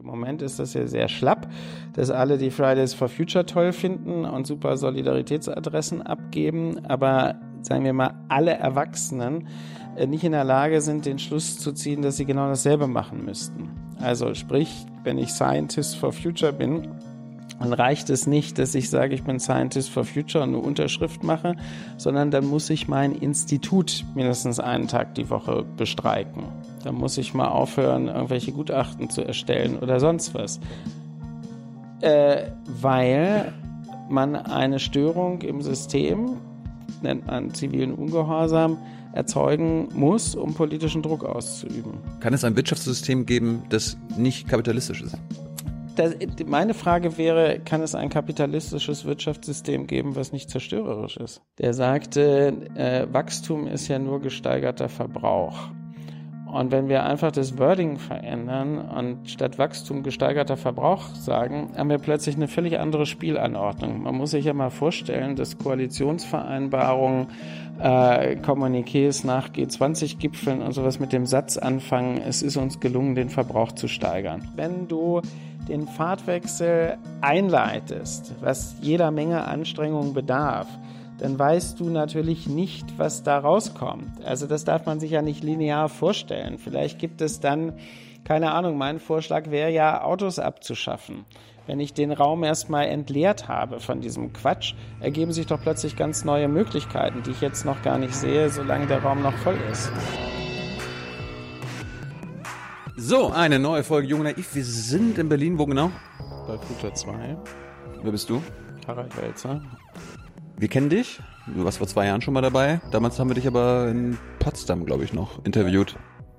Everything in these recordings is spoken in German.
Im Moment ist das ja sehr schlapp, dass alle die Fridays for Future toll finden und super Solidaritätsadressen abgeben, aber sagen wir mal, alle Erwachsenen äh, nicht in der Lage sind, den Schluss zu ziehen, dass sie genau dasselbe machen müssten. Also sprich, wenn ich Scientist for Future bin, dann reicht es nicht, dass ich sage, ich bin Scientist for Future und eine Unterschrift mache, sondern dann muss ich mein Institut mindestens einen Tag die Woche bestreiken. Dann muss ich mal aufhören, irgendwelche Gutachten zu erstellen oder sonst was. Äh, weil man eine Störung im System, nennt man zivilen Ungehorsam, erzeugen muss, um politischen Druck auszuüben. Kann es ein Wirtschaftssystem geben, das nicht kapitalistisch ist? Das, meine Frage wäre, kann es ein kapitalistisches Wirtschaftssystem geben, was nicht zerstörerisch ist? Der sagte, äh, Wachstum ist ja nur gesteigerter Verbrauch. Und wenn wir einfach das Wording verändern und statt Wachstum gesteigerter Verbrauch sagen, haben wir plötzlich eine völlig andere Spielanordnung. Man muss sich ja mal vorstellen, dass Koalitionsvereinbarungen, äh, Kommuniqués nach G20-Gipfeln und sowas mit dem Satz anfangen, es ist uns gelungen, den Verbrauch zu steigern. Wenn du den Fahrtwechsel einleitest, was jeder Menge Anstrengung bedarf, dann weißt du natürlich nicht, was da rauskommt. Also das darf man sich ja nicht linear vorstellen. Vielleicht gibt es dann, keine Ahnung, mein Vorschlag wäre ja, Autos abzuschaffen. Wenn ich den Raum erstmal entleert habe von diesem Quatsch, ergeben sich doch plötzlich ganz neue Möglichkeiten, die ich jetzt noch gar nicht sehe, solange der Raum noch voll ist. So, eine neue Folge Jung Naiv. Wir sind in Berlin, wo genau? Bei Future 2. Wer bist du? Harald Welzer. Wir kennen dich. Du warst vor zwei Jahren schon mal dabei. Damals haben wir dich aber in Potsdam, glaube ich, noch interviewt.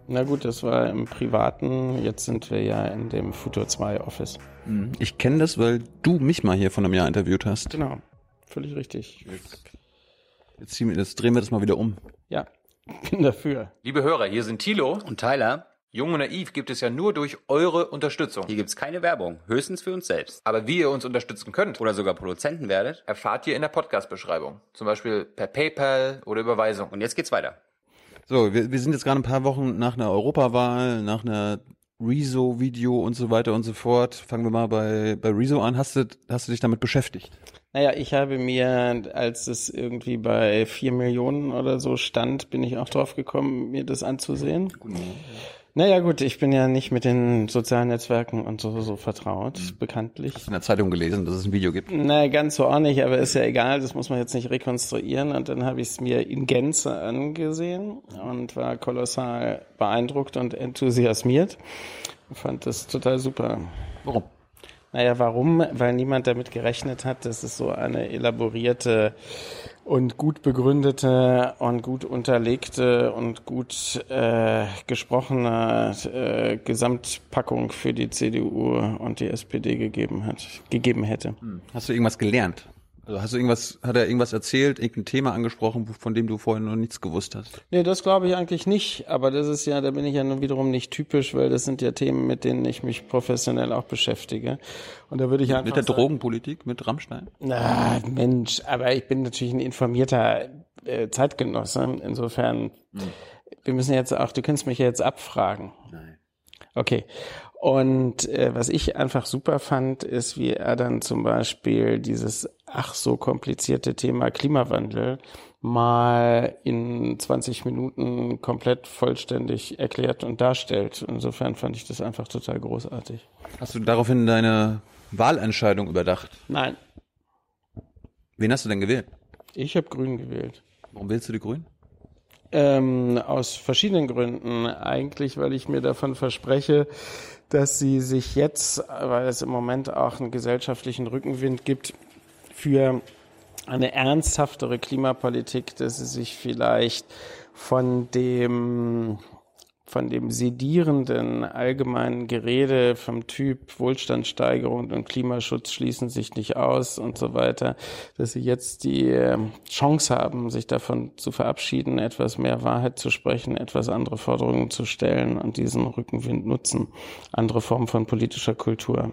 Na gut, das war im Privaten. Jetzt sind wir ja in dem Future 2 Office. Mhm. Ich kenne das, weil du mich mal hier vor einem Jahr interviewt hast. Genau. Völlig richtig. Jetzt, ziehen wir, jetzt drehen wir das mal wieder um. Ja, bin dafür. Liebe Hörer, hier sind Thilo. Und Tyler, Jung und Naiv gibt es ja nur durch eure Unterstützung. hier gibt's keine Werbung, höchstens für uns selbst. Aber wie ihr uns unterstützen könnt, Oder sogar Produzenten werdet. erfahrt ihr in der Podcast-Beschreibung. Zum Beispiel per PayPal oder Überweisung. Und jetzt geht's weiter. So, wir, wir sind jetzt gerade ein paar Wochen nach einer Europawahl, nach einer Rezo-Video und so weiter und so fort. Fangen wir mal bei, bei Rezo an. Hast du, hast du dich damit beschäftigt? Naja, ich habe mir, als es irgendwie bei vier Millionen oder so stand, bin ich auch drauf gekommen, mir das anzusehen. Naja gut, ich bin ja nicht mit den sozialen Netzwerken und so, so vertraut, bekanntlich. In der Zeitung gelesen, dass es ein Video gibt. Na, ganz so auch nicht, aber ist ja egal, das muss man jetzt nicht rekonstruieren. Und dann habe ich es mir in Gänze angesehen und war kolossal beeindruckt und enthusiasmiert. Fand das total super. Warum? Naja, warum? Weil niemand damit gerechnet hat, dass es so eine elaborierte und gut begründete und gut unterlegte und gut äh, gesprochene äh, Gesamtpackung für die CDU und die SPD gegeben hat, gegeben hätte. Hast du irgendwas gelernt? Also hast du irgendwas, hat er irgendwas erzählt, irgendein Thema angesprochen, von dem du vorher noch nichts gewusst hast? Nee, das glaube ich eigentlich nicht. Aber das ist ja, da bin ich ja nun wiederum nicht typisch, weil das sind ja Themen, mit denen ich mich professionell auch beschäftige. Und da würde ich einfach Mit der sagen- Drogenpolitik, mit Rammstein? Na, Mensch, aber ich bin natürlich ein informierter äh, Zeitgenosse. Insofern, wir müssen jetzt auch, du kannst mich ja jetzt abfragen. Nein. Okay. Und äh, was ich einfach super fand, ist, wie er dann zum Beispiel dieses ach so komplizierte Thema Klimawandel mal in 20 Minuten komplett vollständig erklärt und darstellt. Insofern fand ich das einfach total großartig. Hast du daraufhin deine Wahlentscheidung überdacht? Nein, Wen hast du denn gewählt? ich habe Grün gewählt. Warum wählst du die Grünen? Ähm, aus verschiedenen Gründen. Eigentlich, weil ich mir davon verspreche, dass sie sich jetzt, weil es im Moment auch einen gesellschaftlichen Rückenwind gibt, für eine ernsthaftere Klimapolitik, dass sie sich vielleicht von dem von dem sedierenden allgemeinen Gerede vom Typ Wohlstandssteigerung und Klimaschutz schließen sich nicht aus und so weiter, dass sie jetzt die äh, Chance haben, sich davon zu verabschieden, etwas mehr Wahrheit zu sprechen, etwas andere Forderungen zu stellen und diesen Rückenwind nutzen. Andere Formen von politischer Kultur.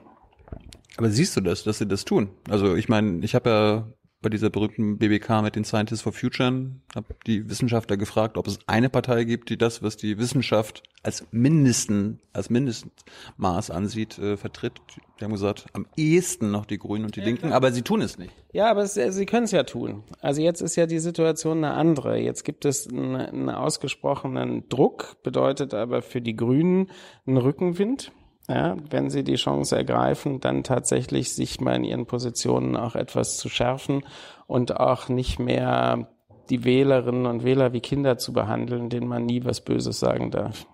Aber siehst du das, dass sie das tun? Also ich meine, ich habe ja bei dieser berühmten BBK mit den Scientists for Future, habe die Wissenschaftler gefragt, ob es eine Partei gibt, die das, was die Wissenschaft als mindesten, als Mindestmaß ansieht, äh, vertritt. Die haben gesagt, am ehesten noch die Grünen und die Linken, aber sie tun es nicht. Ja, aber es, sie können es ja tun. Also jetzt ist ja die Situation eine andere. Jetzt gibt es einen, einen ausgesprochenen Druck, bedeutet aber für die Grünen einen Rückenwind ja, wenn sie die Chance ergreifen, dann tatsächlich sich mal in ihren Positionen auch etwas zu schärfen und auch nicht mehr die Wählerinnen und Wähler wie Kinder zu behandeln, denen man nie was Böses sagen darf.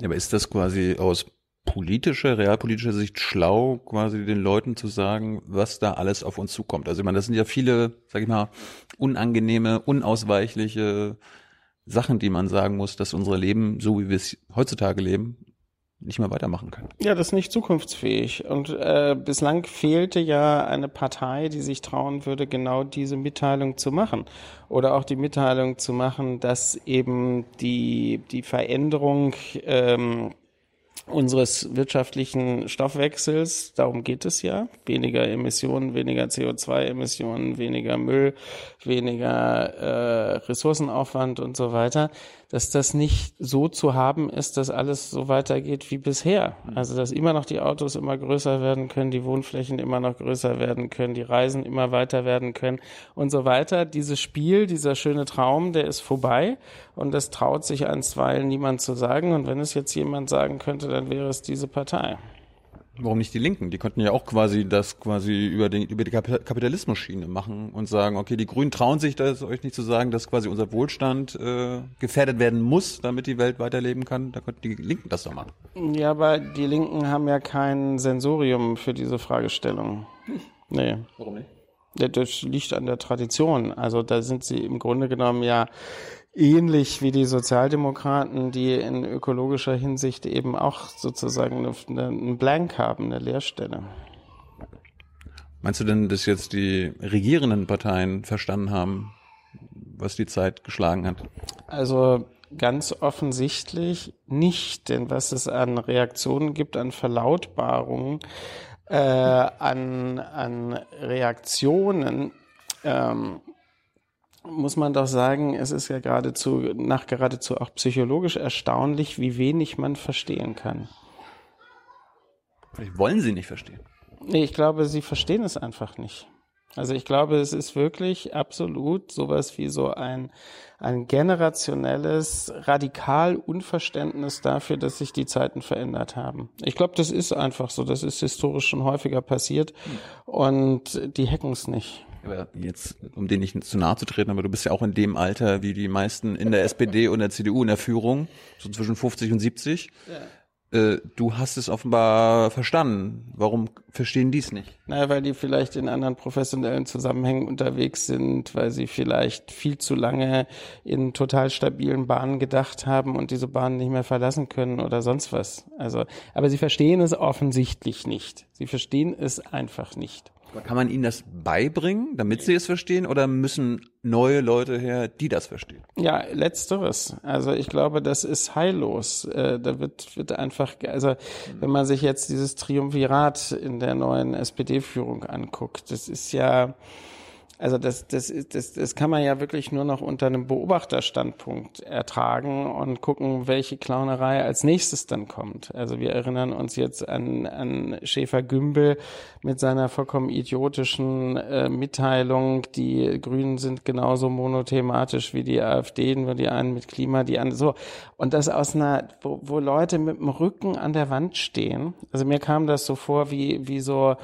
Ja, aber ist das quasi aus politischer, realpolitischer Sicht schlau, quasi den Leuten zu sagen, was da alles auf uns zukommt? Also ich meine, das sind ja viele, sag ich mal, unangenehme, unausweichliche Sachen, die man sagen muss, dass unsere Leben, so wie wir es heutzutage leben, nicht mehr weitermachen können. Ja, das ist nicht zukunftsfähig. Und äh, bislang fehlte ja eine Partei, die sich trauen würde, genau diese Mitteilung zu machen. Oder auch die Mitteilung zu machen, dass eben die, die Veränderung ähm, unseres wirtschaftlichen Stoffwechsels, darum geht es ja, weniger Emissionen, weniger CO2-Emissionen, weniger Müll, weniger äh, Ressourcenaufwand und so weiter, dass das nicht so zu haben ist, dass alles so weitergeht wie bisher. Also dass immer noch die Autos immer größer werden können, die Wohnflächen immer noch größer werden können, die Reisen immer weiter werden können und so weiter. Dieses Spiel, dieser schöne Traum, der ist vorbei und das traut sich einstweilen niemand zu sagen. Und wenn es jetzt jemand sagen könnte, dann wäre es diese Partei. Warum nicht die Linken? Die könnten ja auch quasi das quasi über, den, über die Kapitalismus-Schiene machen und sagen, okay, die Grünen trauen sich das euch nicht zu sagen, dass quasi unser Wohlstand äh, gefährdet werden muss, damit die Welt weiterleben kann. Da könnten die Linken das doch machen. Ja, aber die Linken haben ja kein Sensorium für diese Fragestellung. Nee. Warum nicht? Das liegt an der Tradition. Also da sind sie im Grunde genommen ja ähnlich wie die Sozialdemokraten, die in ökologischer Hinsicht eben auch sozusagen eine, eine, einen Blank haben, eine Leerstelle. Meinst du denn, dass jetzt die regierenden Parteien verstanden haben, was die Zeit geschlagen hat? Also ganz offensichtlich nicht, denn was es an Reaktionen gibt, an Verlautbarungen, äh, an, an Reaktionen, ähm, muss man doch sagen, es ist ja geradezu, nach geradezu auch psychologisch erstaunlich, wie wenig man verstehen kann. Vielleicht wollen sie nicht verstehen. Nee, ich glaube, sie verstehen es einfach nicht. Also ich glaube, es ist wirklich absolut sowas wie so ein, ein generationelles Radikal-Unverständnis dafür, dass sich die Zeiten verändert haben. Ich glaube, das ist einfach so. Das ist historisch schon häufiger passiert und die hacken es nicht aber jetzt, um den nicht zu nahe zu treten, aber du bist ja auch in dem Alter wie die meisten in der SPD und der CDU in der Führung, so zwischen 50 und 70. Ja. Äh, du hast es offenbar verstanden. Warum verstehen die es nicht? Naja, weil die vielleicht in anderen professionellen Zusammenhängen unterwegs sind, weil sie vielleicht viel zu lange in total stabilen Bahnen gedacht haben und diese Bahnen nicht mehr verlassen können oder sonst was. Also, aber sie verstehen es offensichtlich nicht. Sie verstehen es einfach nicht. Kann man ihnen das beibringen, damit sie es verstehen, oder müssen neue Leute her, die das verstehen? Ja, letzteres. Also ich glaube, das ist heillos. Äh, da wird, wird einfach, also wenn man sich jetzt dieses Triumvirat in der neuen SPD-Führung anguckt, das ist ja, also das, das, das, das kann man ja wirklich nur noch unter einem Beobachterstandpunkt ertragen und gucken, welche Clownerei als nächstes dann kommt. Also wir erinnern uns jetzt an, an Schäfer-Gümbel mit seiner vollkommen idiotischen äh, Mitteilung, die Grünen sind genauso monothematisch wie die AfD, nur die einen mit Klima, die anderen so. Und das aus einer, wo, wo Leute mit dem Rücken an der Wand stehen. Also mir kam das so vor wie, wie so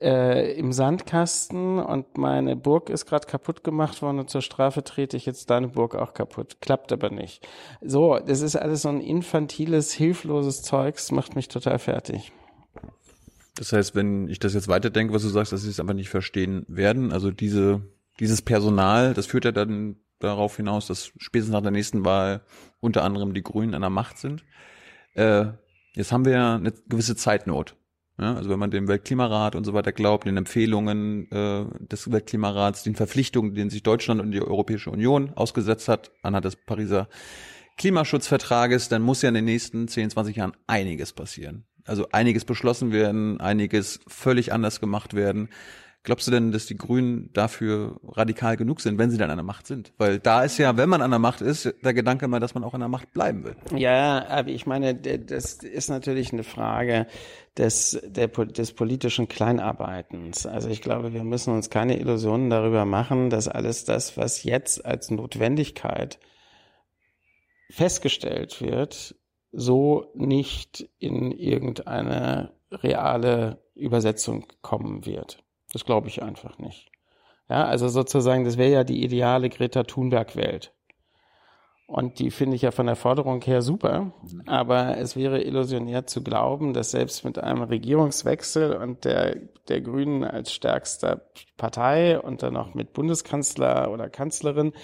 äh, im Sandkasten und meine Burg ist gerade kaputt gemacht worden und zur Strafe trete ich jetzt deine Burg auch kaputt. Klappt aber nicht. So, das ist alles so ein infantiles, hilfloses Zeugs, macht mich total fertig. Das heißt, wenn ich das jetzt weiterdenke, was du sagst, dass sie es einfach nicht verstehen werden, also diese, dieses Personal, das führt ja dann darauf hinaus, dass spätestens nach der nächsten Wahl unter anderem die Grünen an der Macht sind. Äh, jetzt haben wir ja eine gewisse Zeitnot. Ja, also wenn man dem Weltklimarat und so weiter glaubt, den Empfehlungen äh, des Weltklimarats, den Verpflichtungen, denen sich Deutschland und die Europäische Union ausgesetzt hat, anhand des Pariser Klimaschutzvertrages, dann muss ja in den nächsten 10, 20 Jahren einiges passieren. Also einiges beschlossen werden, einiges völlig anders gemacht werden. Glaubst du denn, dass die Grünen dafür radikal genug sind, wenn sie dann an der Macht sind? Weil da ist ja, wenn man an der Macht ist, der Gedanke immer, dass man auch an der Macht bleiben will. Ja, aber ich meine, das ist natürlich eine Frage des, der, des politischen Kleinarbeitens. Also ich glaube, wir müssen uns keine Illusionen darüber machen, dass alles das, was jetzt als Notwendigkeit festgestellt wird, so nicht in irgendeine reale Übersetzung kommen wird. Das glaube ich einfach nicht. Ja, also sozusagen, das wäre ja die ideale Greta Thunberg-Welt. Und die finde ich ja von der Forderung her super. Aber es wäre illusionär zu glauben, dass selbst mit einem Regierungswechsel und der, der Grünen als stärkster Partei und dann noch mit Bundeskanzler oder Kanzlerin,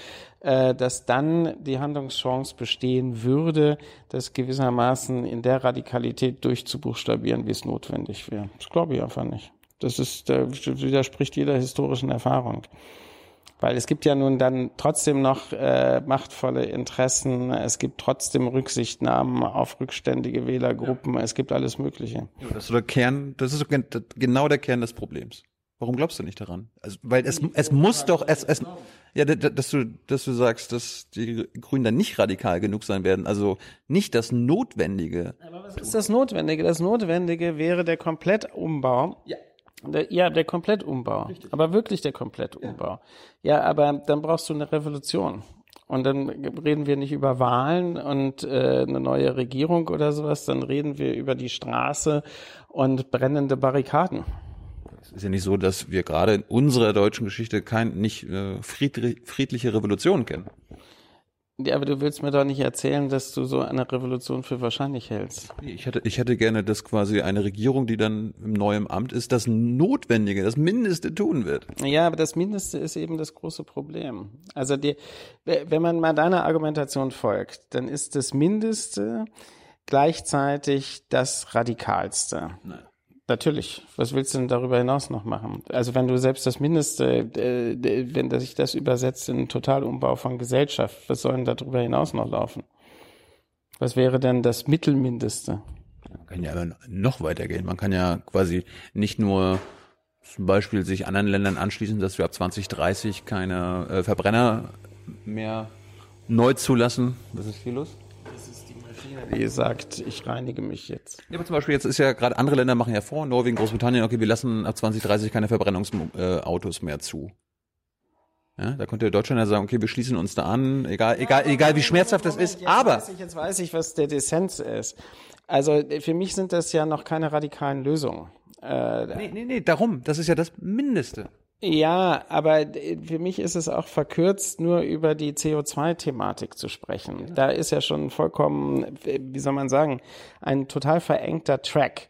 äh, dass dann die Handlungschance bestehen würde, das gewissermaßen in der Radikalität durchzubuchstabieren, wie es notwendig wäre. Das glaube ich einfach nicht. Das ist, da widerspricht jeder historischen Erfahrung. Weil es gibt ja nun dann trotzdem noch äh, machtvolle Interessen, es gibt trotzdem Rücksichtnahmen auf rückständige Wählergruppen, ja. es gibt alles Mögliche. Ja, das ist der Kern, das ist genau der Kern des Problems. Warum glaubst du nicht daran? Also, weil es, es muss doch, es, es, ja, dass du, dass du sagst, dass die Grünen dann nicht radikal genug sein werden. Also nicht das Notwendige. Aber was ist das Notwendige? Das Notwendige wäre der Komplettumbau. Ja der, ja, der Komplettumbau. Richtig. Aber wirklich der Komplettumbau. Ja. ja, aber dann brauchst du eine Revolution. Und dann reden wir nicht über Wahlen und äh, eine neue Regierung oder sowas, dann reden wir über die Straße und brennende Barrikaden. Es ist ja nicht so, dass wir gerade in unserer deutschen Geschichte kein nicht äh, friedliche Revolution kennen. Ja, aber du willst mir doch nicht erzählen, dass du so eine Revolution für wahrscheinlich hältst. Ich hätte, ich hätte gerne, dass quasi eine Regierung, die dann im neuen Amt ist, das Notwendige, das Mindeste tun wird. Ja, aber das Mindeste ist eben das große Problem. Also die, wenn man mal deiner Argumentation folgt, dann ist das Mindeste gleichzeitig das Radikalste. Nein. Natürlich. Was willst du denn darüber hinaus noch machen? Also wenn du selbst das Mindeste, äh, wenn sich das übersetzt in einen Totalumbau von Gesellschaft, was soll denn darüber hinaus noch laufen? Was wäre denn das Mittelmindeste? Man kann ja aber noch weitergehen. Man kann ja quasi nicht nur zum Beispiel sich anderen Ländern anschließen, dass wir ab 2030 keine äh, Verbrenner mehr neu zulassen. Was ist hier los? Die sagt, ich reinige mich jetzt. Ja, aber zum Beispiel jetzt ist ja gerade andere Länder machen ja vor, Norwegen, Großbritannien, okay, wir lassen ab 2030 keine Verbrennungsautos mehr zu. Ja, da könnte Deutschland ja sagen, okay, wir schließen uns da an, egal, egal, egal wie schmerzhaft das ist. Jetzt aber weiß ich, jetzt weiß ich, was der Dissens ist. Also für mich sind das ja noch keine radikalen Lösungen. Äh, nee, nee, nee, darum. Das ist ja das Mindeste. Ja, aber für mich ist es auch verkürzt, nur über die CO2-Thematik zu sprechen. Da ist ja schon vollkommen, wie soll man sagen, ein total verengter Track.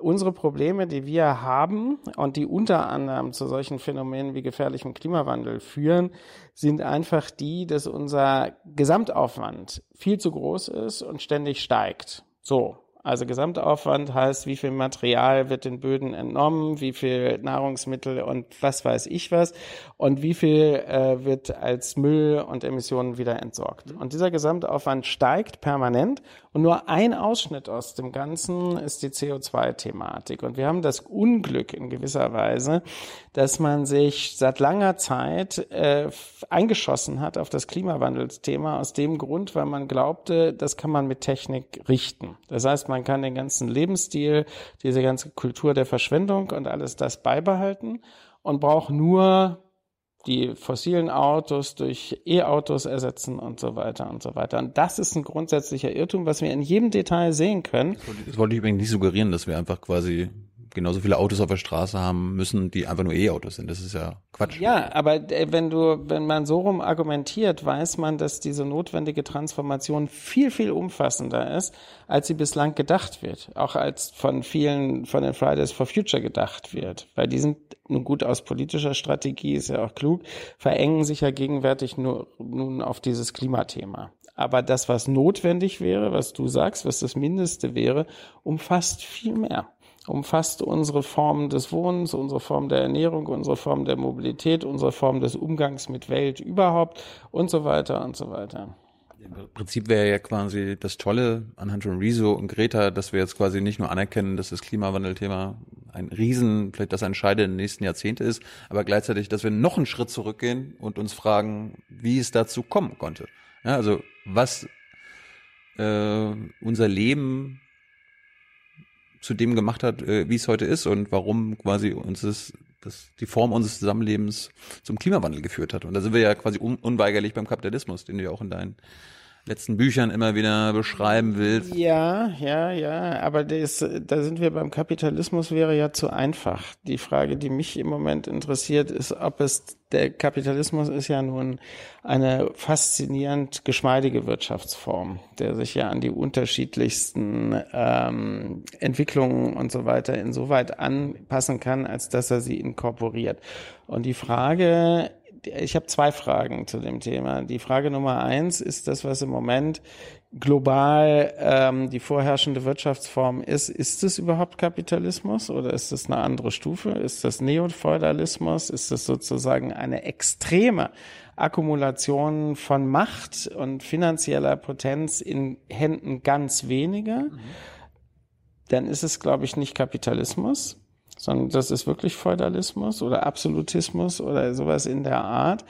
Unsere Probleme, die wir haben und die unter anderem zu solchen Phänomenen wie gefährlichem Klimawandel führen, sind einfach die, dass unser Gesamtaufwand viel zu groß ist und ständig steigt. So. Also Gesamtaufwand heißt, wie viel Material wird den Böden entnommen, wie viel Nahrungsmittel und was weiß ich was und wie viel äh, wird als Müll und Emissionen wieder entsorgt. Und dieser Gesamtaufwand steigt permanent und nur ein Ausschnitt aus dem Ganzen ist die CO2-Thematik. Und wir haben das Unglück in gewisser Weise, dass man sich seit langer Zeit äh, eingeschossen hat auf das Klimawandelsthema aus dem Grund, weil man glaubte, das kann man mit Technik richten. Das heißt, man kann den ganzen Lebensstil, diese ganze Kultur der Verschwendung und alles das beibehalten und braucht nur die fossilen Autos durch E-Autos ersetzen und so weiter und so weiter. Und das ist ein grundsätzlicher Irrtum, was wir in jedem Detail sehen können. Das wollte ich übrigens nicht suggerieren, dass wir einfach quasi genauso viele Autos auf der Straße haben müssen, die einfach nur E-Autos sind. Das ist ja Quatsch. Ja, aber äh, wenn du, wenn man so rum argumentiert, weiß man, dass diese notwendige Transformation viel, viel umfassender ist, als sie bislang gedacht wird. Auch als von vielen, von den Fridays for Future gedacht wird. Weil die sind nun gut aus politischer Strategie, ist ja auch klug, verengen sich ja gegenwärtig nur, nun auf dieses Klimathema. Aber das, was notwendig wäre, was du sagst, was das Mindeste wäre, umfasst viel mehr umfasst unsere Form des Wohnens, unsere Form der Ernährung, unsere Form der Mobilität, unsere Form des Umgangs mit Welt überhaupt und so weiter und so weiter. Im Prinzip wäre ja quasi das Tolle anhand von Rezo und Greta, dass wir jetzt quasi nicht nur anerkennen, dass das Klimawandelthema ein Riesen, vielleicht das Entscheidende in den nächsten Jahrzehnte ist, aber gleichzeitig, dass wir noch einen Schritt zurückgehen und uns fragen, wie es dazu kommen konnte. Ja, also was äh, unser Leben zu dem gemacht hat, äh, wie es heute ist und warum quasi uns das, das, die Form unseres Zusammenlebens zum Klimawandel geführt hat. Und da sind wir ja quasi un unweigerlich beim Kapitalismus, den du ja auch in deinen letzten Büchern immer wieder beschreiben willst. Ja, ja, ja, aber das, da sind wir beim Kapitalismus wäre ja zu einfach. Die Frage, die mich im Moment interessiert, ist, ob es der Kapitalismus ist ja nun eine faszinierend geschmeidige Wirtschaftsform, der sich ja an die unterschiedlichsten ähm, Entwicklungen und so weiter insoweit anpassen kann, als dass er sie inkorporiert. Und die Frage ich habe zwei Fragen zu dem Thema. Die Frage Nummer eins ist das, was im Moment global ähm, die vorherrschende Wirtschaftsform ist. Ist es überhaupt Kapitalismus oder ist es eine andere Stufe? Ist das Neofeudalismus? Ist es sozusagen eine extreme Akkumulation von Macht und finanzieller Potenz in Händen ganz weniger? Mhm. Dann ist es, glaube ich, nicht Kapitalismus sondern das ist wirklich Feudalismus oder Absolutismus oder sowas in der Art.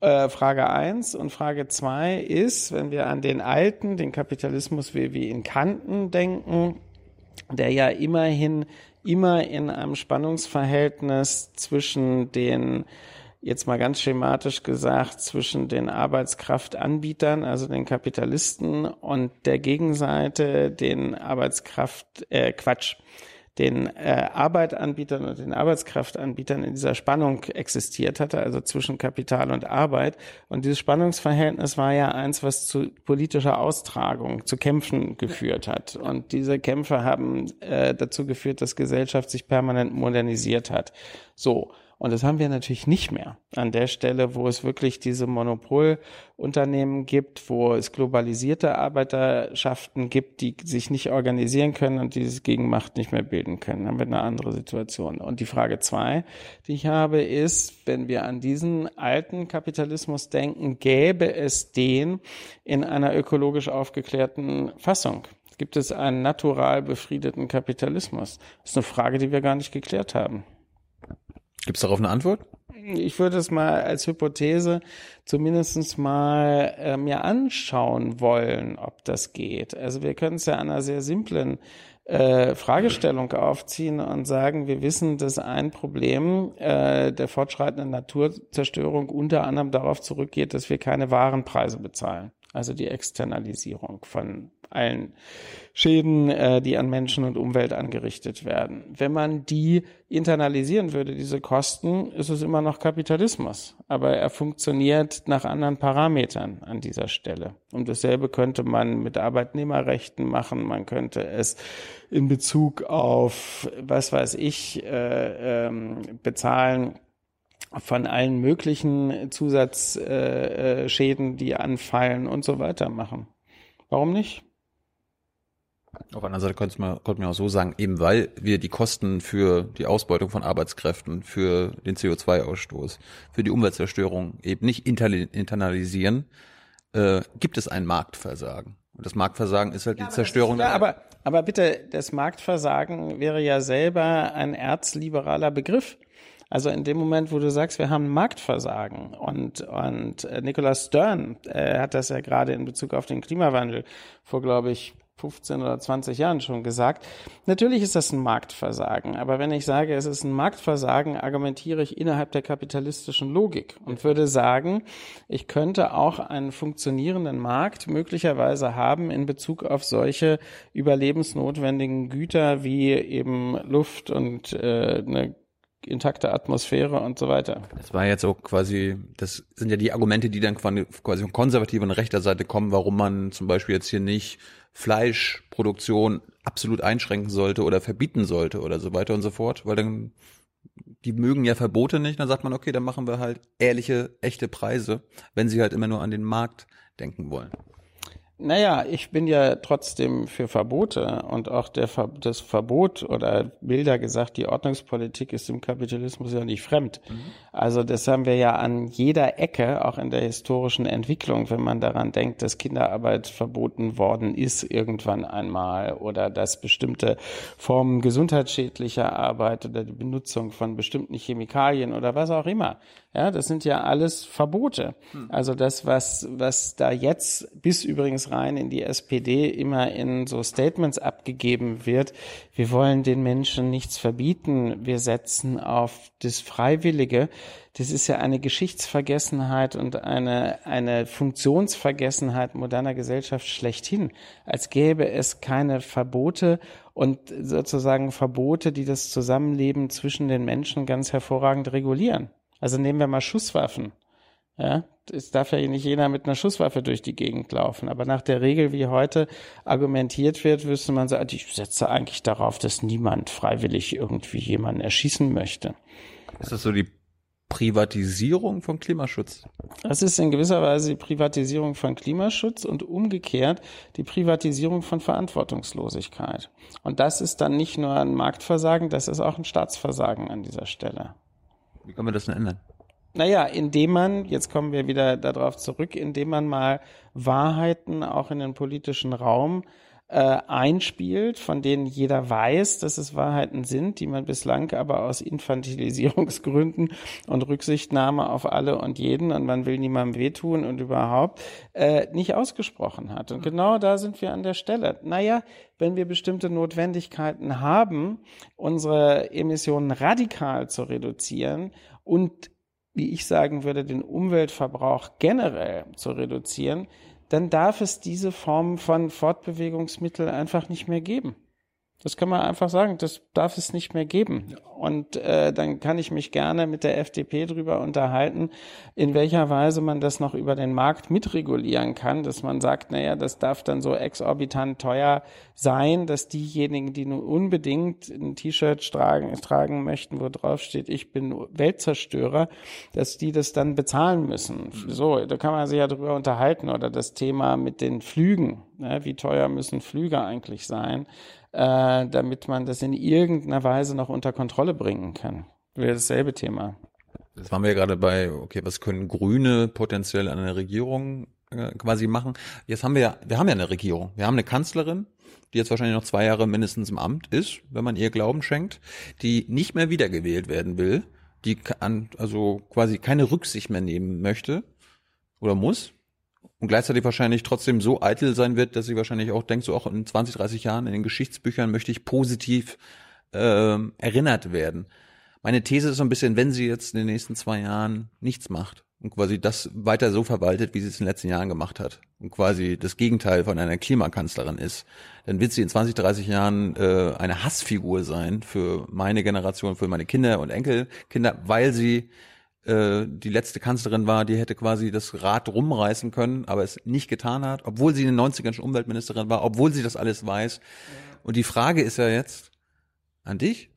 Äh, Frage eins und Frage zwei ist, wenn wir an den alten, den Kapitalismus, wie wir ihn kannten, denken, der ja immerhin immer in einem Spannungsverhältnis zwischen den jetzt mal ganz schematisch gesagt, zwischen den Arbeitskraftanbietern, also den Kapitalisten und der Gegenseite, den Arbeitskraft, äh, Quatsch, den äh, Arbeitanbietern und den Arbeitskraftanbietern in dieser Spannung existiert hatte, also zwischen Kapital und Arbeit. Und dieses Spannungsverhältnis war ja eins, was zu politischer Austragung, zu Kämpfen geführt hat. Und diese Kämpfe haben äh, dazu geführt, dass Gesellschaft sich permanent modernisiert hat. So. Und das haben wir natürlich nicht mehr an der Stelle, wo es wirklich diese Monopolunternehmen gibt, wo es globalisierte Arbeiterschaften gibt, die sich nicht organisieren können und dieses Gegenmacht nicht mehr bilden können. Haben wir eine andere Situation. Und die Frage zwei, die ich habe, ist, wenn wir an diesen alten Kapitalismus denken, gäbe es den in einer ökologisch aufgeklärten Fassung? Gibt es einen natural befriedeten Kapitalismus? Das ist eine Frage, die wir gar nicht geklärt haben. Gibt es darauf eine Antwort? Ich würde es mal als Hypothese zumindest mal äh, mir anschauen wollen, ob das geht. Also wir können es ja an einer sehr simplen äh, Fragestellung aufziehen und sagen, wir wissen, dass ein Problem äh, der fortschreitenden Naturzerstörung unter anderem darauf zurückgeht, dass wir keine Warenpreise bezahlen. Also die Externalisierung von allen Schäden, äh, die an Menschen und Umwelt angerichtet werden. Wenn man die internalisieren würde, diese Kosten, ist es immer noch Kapitalismus. Aber er funktioniert nach anderen Parametern an dieser Stelle. Und dasselbe könnte man mit Arbeitnehmerrechten machen. Man könnte es in Bezug auf, was weiß ich, äh, ähm, bezahlen von allen möglichen Zusatzschäden, die anfallen und so weiter machen. Warum nicht? Auf der anderen Seite könnte man, könnte man auch so sagen, eben weil wir die Kosten für die Ausbeutung von Arbeitskräften, für den CO2-Ausstoß, für die Umweltzerstörung eben nicht internalisieren, äh, gibt es ein Marktversagen. Und das Marktversagen ist halt ja, die Zerstörung. Ja, aber, aber bitte, das Marktversagen wäre ja selber ein erzliberaler Begriff. Also in dem Moment, wo du sagst, wir haben Marktversagen und, und äh, Nicholas Stern äh, hat das ja gerade in Bezug auf den Klimawandel vor, glaube ich, 15 oder 20 Jahren schon gesagt. Natürlich ist das ein Marktversagen, aber wenn ich sage, es ist ein Marktversagen, argumentiere ich innerhalb der kapitalistischen Logik und würde sagen, ich könnte auch einen funktionierenden Markt möglicherweise haben in Bezug auf solche überlebensnotwendigen Güter wie eben Luft und äh, eine intakte Atmosphäre und so weiter. Das war jetzt auch quasi, das sind ja die Argumente, die dann quasi von konservativer und rechter Seite kommen, warum man zum Beispiel jetzt hier nicht Fleischproduktion absolut einschränken sollte oder verbieten sollte oder so weiter und so fort, weil dann die mögen ja Verbote nicht, dann sagt man, okay, dann machen wir halt ehrliche, echte Preise, wenn sie halt immer nur an den Markt denken wollen. Naja, ich bin ja trotzdem für Verbote und auch der Ver das Verbot oder milder gesagt, die Ordnungspolitik ist dem Kapitalismus ja nicht fremd. Mhm. Also das haben wir ja an jeder Ecke, auch in der historischen Entwicklung, wenn man daran denkt, dass Kinderarbeit verboten worden ist irgendwann einmal oder dass bestimmte Formen gesundheitsschädlicher Arbeit oder die Benutzung von bestimmten Chemikalien oder was auch immer. Ja, das sind ja alles Verbote. Mhm. Also das, was, was da jetzt bis übrigens rein in die SPD immer in so Statements abgegeben wird. Wir wollen den Menschen nichts verbieten. Wir setzen auf das Freiwillige. Das ist ja eine Geschichtsvergessenheit und eine, eine Funktionsvergessenheit moderner Gesellschaft schlechthin. Als gäbe es keine Verbote und sozusagen Verbote, die das Zusammenleben zwischen den Menschen ganz hervorragend regulieren. Also nehmen wir mal Schusswaffen. Ja, es darf ja nicht jeder mit einer Schusswaffe durch die Gegend laufen. Aber nach der Regel, wie heute argumentiert wird, wüsste man sagen, ich setze eigentlich darauf, dass niemand freiwillig irgendwie jemanden erschießen möchte. Ist das so die Privatisierung von Klimaschutz? Das ist in gewisser Weise die Privatisierung von Klimaschutz und umgekehrt die Privatisierung von Verantwortungslosigkeit. Und das ist dann nicht nur ein Marktversagen, das ist auch ein Staatsversagen an dieser Stelle. Wie kann man das denn ändern? Naja, indem man, jetzt kommen wir wieder darauf zurück, indem man mal Wahrheiten auch in den politischen Raum äh, einspielt, von denen jeder weiß, dass es Wahrheiten sind, die man bislang aber aus Infantilisierungsgründen und Rücksichtnahme auf alle und jeden und man will niemandem wehtun und überhaupt äh, nicht ausgesprochen hat. Und genau da sind wir an der Stelle. Naja, wenn wir bestimmte Notwendigkeiten haben, unsere Emissionen radikal zu reduzieren und wie ich sagen würde, den Umweltverbrauch generell zu reduzieren, dann darf es diese Form von Fortbewegungsmittel einfach nicht mehr geben. Das kann man einfach sagen, das darf es nicht mehr geben. Und äh, dann kann ich mich gerne mit der FDP drüber unterhalten, in welcher Weise man das noch über den Markt mitregulieren kann, dass man sagt, naja, das darf dann so exorbitant teuer sein, dass diejenigen, die nun unbedingt ein T-Shirt tragen, tragen möchten, wo drauf steht, ich bin Weltzerstörer, dass die das dann bezahlen müssen. So, da kann man sich ja drüber unterhalten. Oder das Thema mit den Flügen. Ne? Wie teuer müssen Flüge eigentlich sein? Äh, damit man das in irgendeiner Weise noch unter Kontrolle bringen kann. Wäre dasselbe Thema. Das waren wir ja gerade bei, okay, was können Grüne potenziell an der Regierung äh, quasi machen? Jetzt haben wir ja, wir haben ja eine Regierung. Wir haben eine Kanzlerin, die jetzt wahrscheinlich noch zwei Jahre mindestens im Amt ist, wenn man ihr Glauben schenkt, die nicht mehr wiedergewählt werden will, die an, also quasi keine Rücksicht mehr nehmen möchte oder muss, und gleichzeitig wahrscheinlich trotzdem so eitel sein wird, dass sie wahrscheinlich auch denkt, so auch in 20, 30 Jahren in den Geschichtsbüchern möchte ich positiv äh, erinnert werden. Meine These ist so ein bisschen, wenn sie jetzt in den nächsten zwei Jahren nichts macht und quasi das weiter so verwaltet, wie sie es in den letzten Jahren gemacht hat und quasi das Gegenteil von einer Klimakanzlerin ist, dann wird sie in 20, 30 Jahren äh, eine Hassfigur sein für meine Generation, für meine Kinder und Enkelkinder, weil sie äh, die letzte Kanzlerin war, die hätte quasi das Rad rumreißen können, aber es nicht getan hat, obwohl sie in den 90ern schon Umweltministerin war, obwohl sie das alles weiß. Und die Frage ist ja jetzt an dich,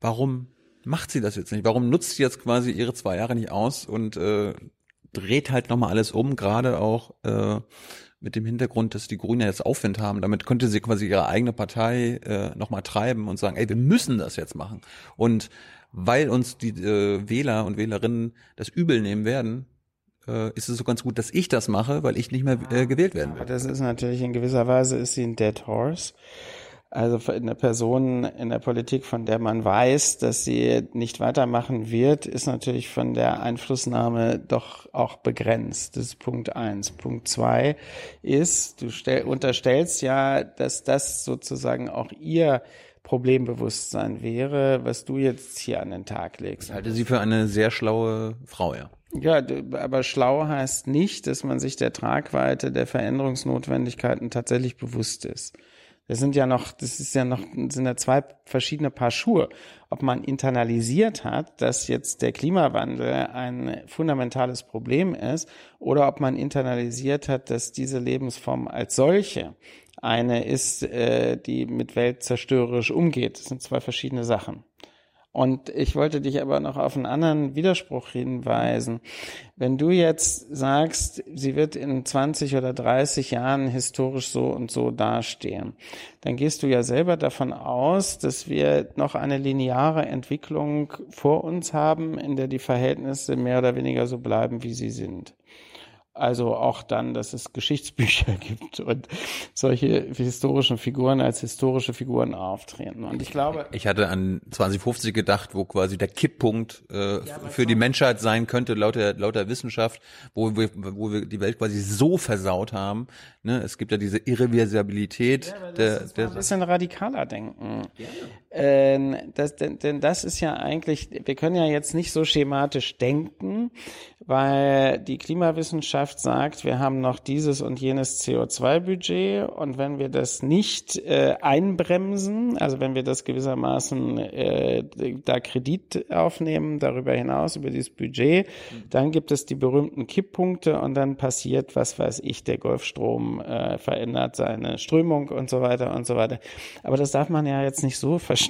warum macht sie das jetzt nicht? Warum nutzt sie jetzt quasi ihre zwei Jahre nicht aus und äh, dreht halt nochmal alles um, gerade auch äh, mit dem Hintergrund, dass die Grünen jetzt Aufwind haben. Damit könnte sie quasi ihre eigene Partei äh, nochmal treiben und sagen, ey, wir müssen das jetzt machen. Und weil uns die äh, Wähler und Wählerinnen das übel nehmen werden, äh, ist es so ganz gut, dass ich das mache, weil ich nicht mehr äh, gewählt werden will. Das ist natürlich in gewisser Weise ist sie ein Dead Horse. Also eine Person in der Politik, von der man weiß, dass sie nicht weitermachen wird, ist natürlich von der Einflussnahme doch auch begrenzt. Das ist Punkt eins. Punkt zwei ist, du stell, unterstellst ja, dass das sozusagen auch ihr Problembewusstsein wäre, was du jetzt hier an den Tag legst. Ich halte sie für eine sehr schlaue Frau, ja. Ja, aber schlau heißt nicht, dass man sich der Tragweite der Veränderungsnotwendigkeiten tatsächlich bewusst ist. Das sind ja noch, das ist ja noch, sind ja zwei verschiedene Paar Schuhe. Ob man internalisiert hat, dass jetzt der Klimawandel ein fundamentales Problem ist, oder ob man internalisiert hat, dass diese Lebensform als solche eine ist, äh, die mit Welt zerstörerisch umgeht. Das sind zwei verschiedene Sachen. Und ich wollte dich aber noch auf einen anderen Widerspruch hinweisen. Wenn du jetzt sagst, sie wird in 20 oder 30 Jahren historisch so und so dastehen, dann gehst du ja selber davon aus, dass wir noch eine lineare Entwicklung vor uns haben, in der die Verhältnisse mehr oder weniger so bleiben, wie sie sind. Also auch dann, dass es Geschichtsbücher gibt und solche historischen Figuren als historische Figuren auftreten. Und ich glaube. Ich hatte an 2050 gedacht, wo quasi der Kipppunkt äh, ja, für die Menschheit sein könnte, laut der, laut der Wissenschaft, wo wir, wo wir die Welt quasi so versaut haben. Ne? Es gibt ja diese Irreversibilität. Ja, der, der, ein bisschen radikaler denken. Ja. Ähm, das, denn, denn das ist ja eigentlich, wir können ja jetzt nicht so schematisch denken, weil die Klimawissenschaft sagt, wir haben noch dieses und jenes CO2-Budget und wenn wir das nicht äh, einbremsen, also wenn wir das gewissermaßen äh, da Kredit aufnehmen, darüber hinaus über dieses Budget, dann gibt es die berühmten Kipppunkte und dann passiert, was weiß ich, der Golfstrom äh, verändert seine Strömung und so weiter und so weiter. Aber das darf man ja jetzt nicht so verstehen,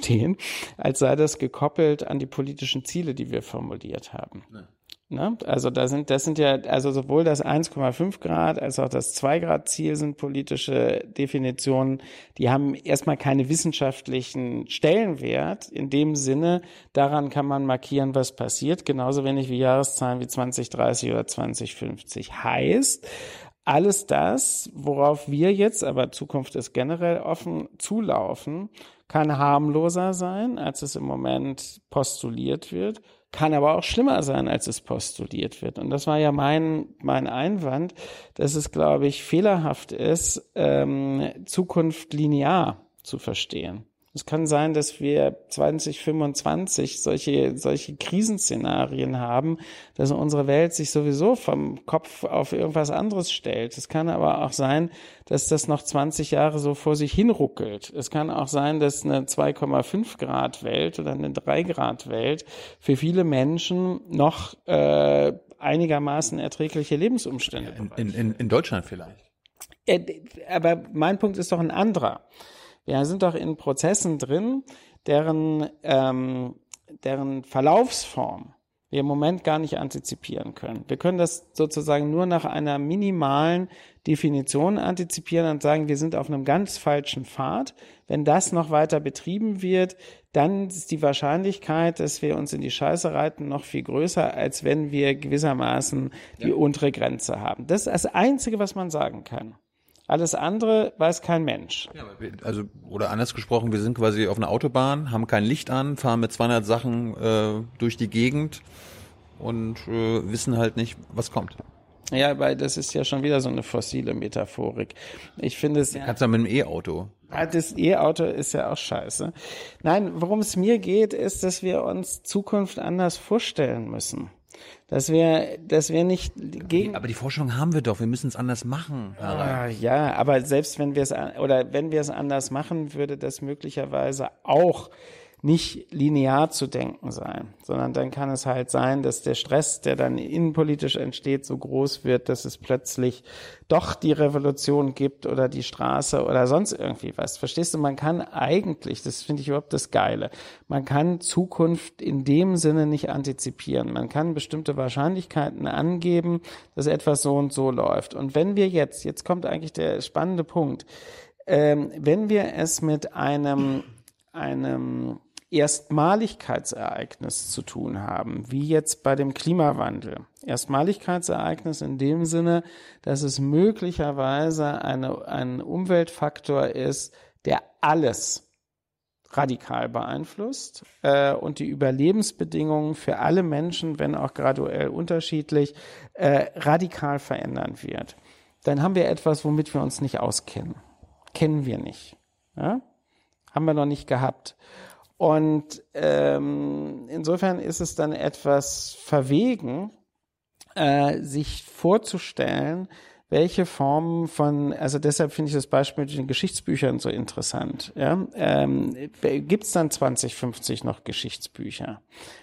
als sei das gekoppelt an die politischen Ziele, die wir formuliert haben. Ja. Ne? Also da sind, das sind ja, also sowohl das 1,5 Grad als auch das 2 Grad Ziel sind politische Definitionen, die haben erstmal keine wissenschaftlichen Stellenwert. In dem Sinne, daran kann man markieren, was passiert, genauso wenig wie Jahreszahlen wie 2030 oder 2050. Heißt, alles das, worauf wir jetzt, aber Zukunft ist generell offen, zulaufen, kann harmloser sein, als es im Moment postuliert wird kann aber auch schlimmer sein, als es postuliert wird. Und das war ja mein, mein Einwand, dass es, glaube ich, fehlerhaft ist, ähm, Zukunft linear zu verstehen. Es kann sein, dass wir 2025 solche, solche Krisenszenarien haben, dass unsere Welt sich sowieso vom Kopf auf irgendwas anderes stellt. Es kann aber auch sein, dass das noch 20 Jahre so vor sich hinruckelt. Es kann auch sein, dass eine 2,5 Grad Welt oder eine 3 Grad Welt für viele Menschen noch äh, einigermaßen erträgliche Lebensumstände. Ja, in, in, in Deutschland vielleicht. Äh, aber mein Punkt ist doch ein anderer. Wir sind doch in Prozessen drin, deren, ähm, deren Verlaufsform wir im Moment gar nicht antizipieren können. Wir können das sozusagen nur nach einer minimalen Definition antizipieren und sagen, wir sind auf einem ganz falschen Pfad. Wenn das noch weiter betrieben wird, dann ist die Wahrscheinlichkeit, dass wir uns in die Scheiße reiten, noch viel größer, als wenn wir gewissermaßen die ja. untere Grenze haben. Das ist das Einzige, was man sagen kann. Alles andere weiß kein Mensch. Ja, also oder anders gesprochen, wir sind quasi auf einer Autobahn, haben kein Licht an, fahren mit 200 Sachen äh, durch die Gegend und äh, wissen halt nicht, was kommt. Ja, weil das ist ja schon wieder so eine fossile Metaphorik. Ich finde es ja. Kannst du mit einem E-Auto. Das E-Auto ist ja auch scheiße. Nein, worum es mir geht, ist, dass wir uns Zukunft anders vorstellen müssen dass wir, dass wir nicht gegen. Aber die Vorstellung haben wir doch. Wir müssen es anders machen. Ah, ja, aber selbst wenn wir es oder wenn wir es anders machen, würde das möglicherweise auch nicht linear zu denken sein, sondern dann kann es halt sein, dass der Stress, der dann innenpolitisch entsteht, so groß wird, dass es plötzlich doch die Revolution gibt oder die Straße oder sonst irgendwie was. Verstehst du? Man kann eigentlich, das finde ich überhaupt das Geile, man kann Zukunft in dem Sinne nicht antizipieren. Man kann bestimmte Wahrscheinlichkeiten angeben, dass etwas so und so läuft. Und wenn wir jetzt, jetzt kommt eigentlich der spannende Punkt, ähm, wenn wir es mit einem einem Erstmaligkeitsereignis zu tun haben, wie jetzt bei dem Klimawandel. Erstmaligkeitsereignis in dem Sinne, dass es möglicherweise eine, ein Umweltfaktor ist, der alles radikal beeinflusst äh, und die Überlebensbedingungen für alle Menschen, wenn auch graduell unterschiedlich, äh, radikal verändern wird. Dann haben wir etwas, womit wir uns nicht auskennen. Kennen wir nicht. Ja? Haben wir noch nicht gehabt. Und ähm, insofern ist es dann etwas verwegen, äh, sich vorzustellen, welche Formen von, also deshalb finde ich das Beispiel mit den Geschichtsbüchern so interessant. Ja? Ähm, Gibt es dann 2050 noch Geschichtsbücher?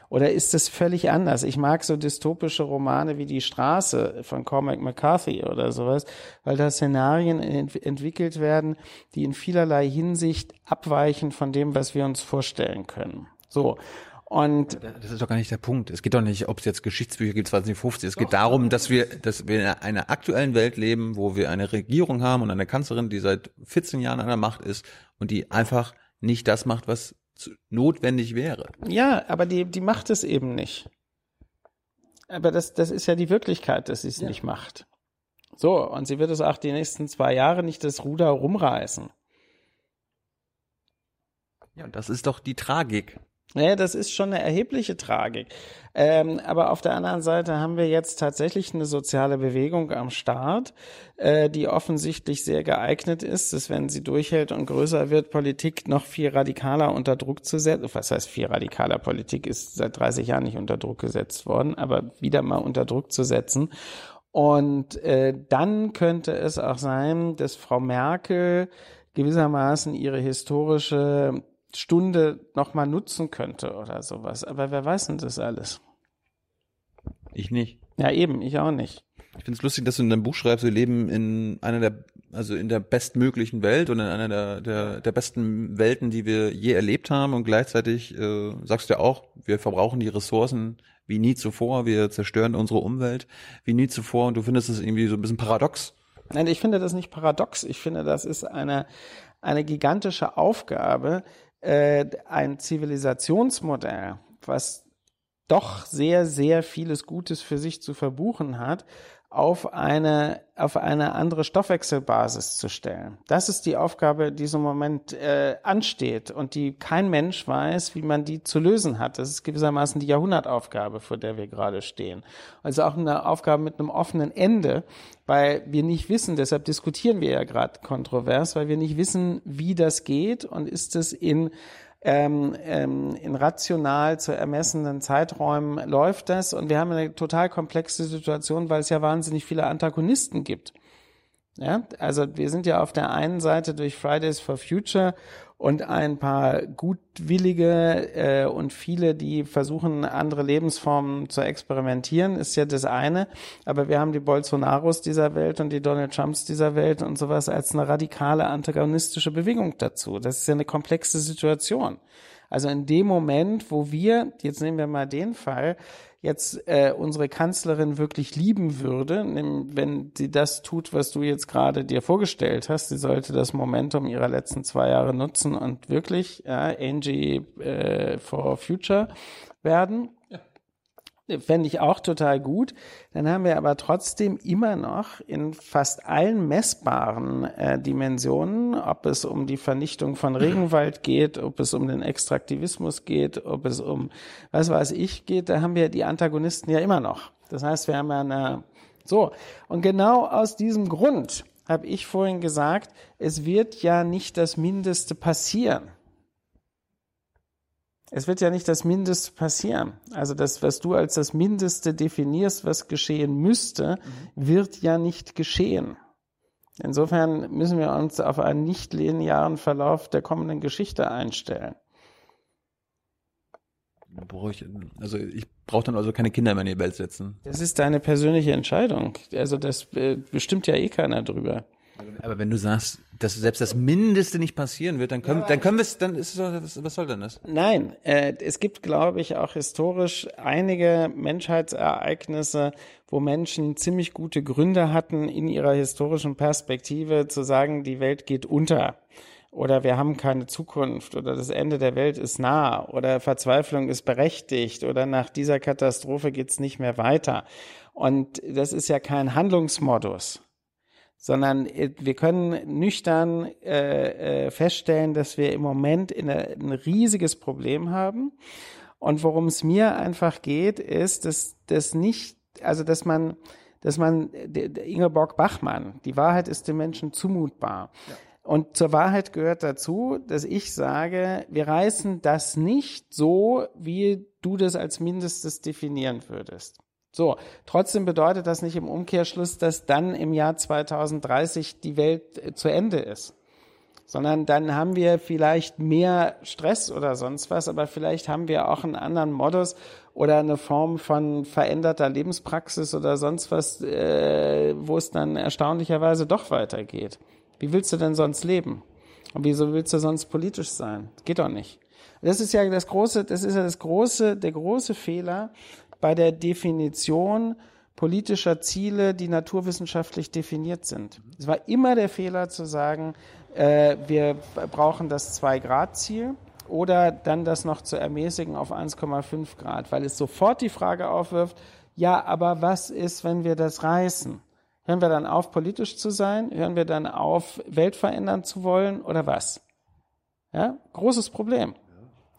Oder ist es völlig anders? Ich mag so dystopische Romane wie Die Straße von Cormac McCarthy oder sowas, weil da Szenarien ent entwickelt werden, die in vielerlei Hinsicht abweichen von dem, was wir uns vorstellen können. So. Und Das ist doch gar nicht der Punkt. Es geht doch nicht, ob es jetzt Geschichtsbücher gibt 2050. Es geht darum, dass wir, dass wir in einer aktuellen Welt leben, wo wir eine Regierung haben und eine Kanzlerin, die seit 14 Jahren an der Macht ist und die einfach nicht das macht, was notwendig wäre. Ja, aber die, die macht es eben nicht. Aber das, das ist ja die Wirklichkeit, dass sie es nicht macht. So, und sie wird es auch die nächsten zwei Jahre nicht das Ruder rumreißen. Ja, und das ist doch die Tragik. Ja, das ist schon eine erhebliche Tragik. Ähm, aber auf der anderen Seite haben wir jetzt tatsächlich eine soziale Bewegung am Start, äh, die offensichtlich sehr geeignet ist, dass wenn sie durchhält und größer wird, Politik noch viel radikaler unter Druck zu setzen. Was heißt viel radikaler? Politik ist seit 30 Jahren nicht unter Druck gesetzt worden, aber wieder mal unter Druck zu setzen. Und äh, dann könnte es auch sein, dass Frau Merkel gewissermaßen ihre historische Stunde nochmal nutzen könnte oder sowas. Aber wer weiß denn das alles? Ich nicht. Ja, eben, ich auch nicht. Ich finde es lustig, dass du in deinem Buch schreibst, wir leben in einer der, also in der bestmöglichen Welt und in einer der, der, der besten Welten, die wir je erlebt haben. Und gleichzeitig äh, sagst du ja auch, wir verbrauchen die Ressourcen wie nie zuvor, wir zerstören unsere Umwelt wie nie zuvor. Und du findest es irgendwie so ein bisschen paradox. Nein, ich finde das nicht paradox. Ich finde, das ist eine, eine gigantische Aufgabe, äh, ein Zivilisationsmodell, was doch sehr, sehr vieles Gutes für sich zu verbuchen hat, auf eine, auf eine andere Stoffwechselbasis zu stellen. Das ist die Aufgabe, die so im Moment äh, ansteht und die kein Mensch weiß, wie man die zu lösen hat. Das ist gewissermaßen die Jahrhundertaufgabe, vor der wir gerade stehen. Also auch eine Aufgabe mit einem offenen Ende, weil wir nicht wissen, deshalb diskutieren wir ja gerade kontrovers, weil wir nicht wissen, wie das geht und ist es in ähm, ähm, in rational zu ermessenden Zeiträumen läuft das und wir haben eine total komplexe Situation, weil es ja wahnsinnig viele Antagonisten gibt. Ja, also wir sind ja auf der einen Seite durch Fridays for Future und ein paar gutwillige äh, und viele, die versuchen, andere Lebensformen zu experimentieren, ist ja das eine. Aber wir haben die Bolsonaros dieser Welt und die Donald Trumps dieser Welt und sowas als eine radikale antagonistische Bewegung dazu. Das ist ja eine komplexe Situation. Also in dem Moment, wo wir, jetzt nehmen wir mal den Fall, jetzt äh, unsere Kanzlerin wirklich lieben würde, wenn sie das tut, was du jetzt gerade dir vorgestellt hast, sie sollte das Momentum ihrer letzten zwei Jahre nutzen und wirklich ja, Angie äh, for Future werden. Fände ich auch total gut. Dann haben wir aber trotzdem immer noch in fast allen messbaren äh, Dimensionen, ob es um die Vernichtung von Regenwald geht, ob es um den Extraktivismus geht, ob es um was weiß ich geht, da haben wir die Antagonisten ja immer noch. Das heißt, wir haben ja eine so und genau aus diesem Grund habe ich vorhin gesagt, es wird ja nicht das Mindeste passieren. Es wird ja nicht das Mindeste passieren. Also das, was du als das Mindeste definierst, was geschehen müsste, wird ja nicht geschehen. Insofern müssen wir uns auf einen nicht linearen Verlauf der kommenden Geschichte einstellen. Ich, also ich brauche dann also keine Kinder mehr in die Welt setzen. Das ist deine persönliche Entscheidung. Also das äh, bestimmt ja eh keiner drüber. Aber wenn du sagst, dass selbst das Mindeste nicht passieren wird, dann können, dann können wir es, dann ist es, was soll denn das? Nein, äh, es gibt, glaube ich, auch historisch einige Menschheitsereignisse, wo Menschen ziemlich gute Gründe hatten, in ihrer historischen Perspektive zu sagen, die Welt geht unter oder wir haben keine Zukunft oder das Ende der Welt ist nah oder Verzweiflung ist berechtigt oder nach dieser Katastrophe geht's nicht mehr weiter. Und das ist ja kein Handlungsmodus sondern äh, wir können nüchtern äh, äh, feststellen, dass wir im Moment in eine, ein riesiges Problem haben. Und worum es mir einfach geht, ist, dass das nicht, also dass man, dass man der- der Ingeborg Bachmann, die Wahrheit ist den Menschen zumutbar. Und zur Wahrheit gehört dazu, dass ich sage, wir reißen das nicht so, wie du das als Mindestes definieren würdest. So, trotzdem bedeutet das nicht im Umkehrschluss, dass dann im Jahr 2030 die Welt äh, zu Ende ist. Sondern dann haben wir vielleicht mehr Stress oder sonst was, aber vielleicht haben wir auch einen anderen Modus oder eine Form von veränderter Lebenspraxis oder sonst was, äh, wo es dann erstaunlicherweise doch weitergeht. Wie willst du denn sonst leben? Und wieso willst du sonst politisch sein? Geht doch nicht. Das ist ja das große, das ist ja das große, der große Fehler bei der Definition politischer Ziele, die naturwissenschaftlich definiert sind. Es war immer der Fehler zu sagen, äh, wir brauchen das Zwei-Grad-Ziel oder dann das noch zu ermäßigen auf 1,5 Grad, weil es sofort die Frage aufwirft, ja, aber was ist, wenn wir das reißen? Hören wir dann auf, politisch zu sein? Hören wir dann auf, Welt verändern zu wollen oder was? Ja, großes Problem.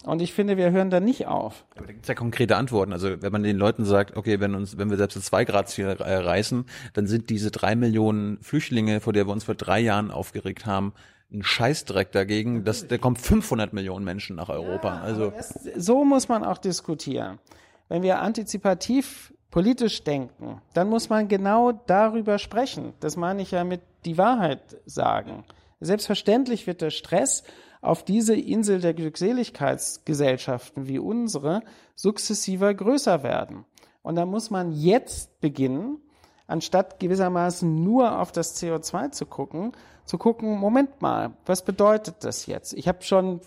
Und ich finde, wir hören da nicht auf. Aber da gibt es ja konkrete Antworten. Also wenn man den Leuten sagt, okay, wenn uns, wenn wir selbst das Zwei-Grad-Ziel reißen, dann sind diese drei Millionen Flüchtlinge, vor der wir uns vor drei Jahren aufgeregt haben, ein Scheißdreck dagegen. dass da kommen 500 Millionen Menschen nach Europa. Ja, also das, so muss man auch diskutieren. Wenn wir antizipativ politisch denken, dann muss man genau darüber sprechen. Das meine ich ja mit die Wahrheit sagen. Selbstverständlich wird der Stress auf diese Insel der Glückseligkeitsgesellschaften wie unsere sukzessiver größer werden. Und da muss man jetzt beginnen, anstatt gewissermaßen nur auf das CO2 zu gucken, zu gucken, Moment mal, was bedeutet das jetzt? Ich habe schon,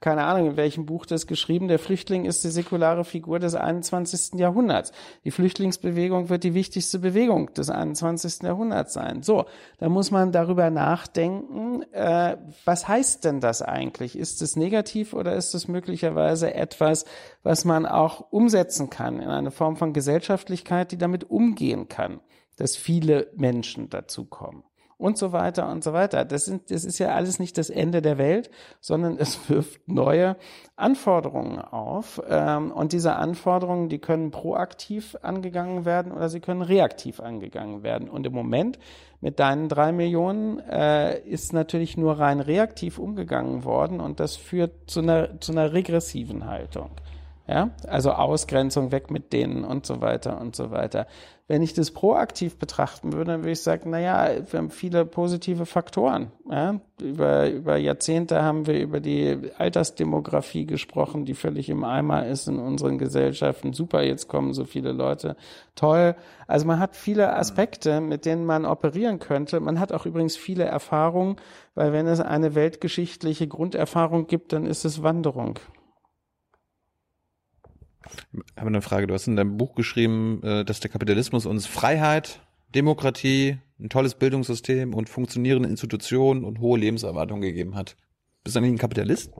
keine Ahnung, in welchem Buch das geschrieben, der Flüchtling ist die säkulare Figur des 21. Jahrhunderts. Die Flüchtlingsbewegung wird die wichtigste Bewegung des 21. Jahrhunderts sein. So, da muss man darüber nachdenken, äh, was heißt denn das eigentlich? Ist es negativ oder ist es möglicherweise etwas, was man auch umsetzen kann in eine Form von Gesellschaftlichkeit, die damit umgehen kann, dass viele Menschen dazukommen? Und so weiter und so weiter. Das, sind, das ist ja alles nicht das Ende der Welt, sondern es wirft neue Anforderungen auf. Ähm, und diese Anforderungen, die können proaktiv angegangen werden oder sie können reaktiv angegangen werden. Und im Moment mit deinen drei Millionen äh, ist natürlich nur rein reaktiv umgegangen worden und das führt zu einer, zu einer regressiven Haltung. Ja, also Ausgrenzung weg mit denen und so weiter und so weiter. Wenn ich das proaktiv betrachten würde, dann würde ich sagen, na ja, wir haben viele positive Faktoren. Ja? Über, über Jahrzehnte haben wir über die Altersdemografie gesprochen, die völlig im Eimer ist in unseren Gesellschaften. Super, jetzt kommen so viele Leute. Toll. Also man hat viele Aspekte, mit denen man operieren könnte. Man hat auch übrigens viele Erfahrungen, weil wenn es eine weltgeschichtliche Grunderfahrung gibt, dann ist es Wanderung. Ich habe eine Frage. Du hast in deinem Buch geschrieben, äh, dass der Kapitalismus uns Freiheit, Demokratie, ein tolles Bildungssystem und funktionierende Institutionen und hohe Lebenserwartungen gegeben hat. Bist du eigentlich ein Kapitalist?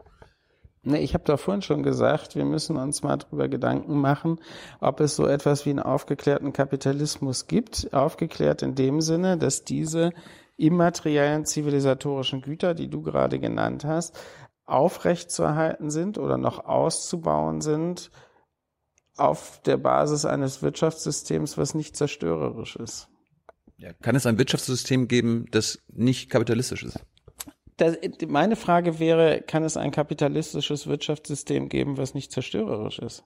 Nee, ich habe doch vorhin schon gesagt, wir müssen uns mal darüber Gedanken machen, ob es so etwas wie einen aufgeklärten Kapitalismus gibt. Aufgeklärt in dem Sinne, dass diese immateriellen zivilisatorischen Güter, die du gerade genannt hast, aufrechtzuerhalten sind oder noch auszubauen sind, auf der Basis eines Wirtschaftssystems, was nicht zerstörerisch ist. Ja, kann es ein Wirtschaftssystem geben, das nicht kapitalistisch ist? Das, meine Frage wäre, kann es ein kapitalistisches Wirtschaftssystem geben, was nicht zerstörerisch ist?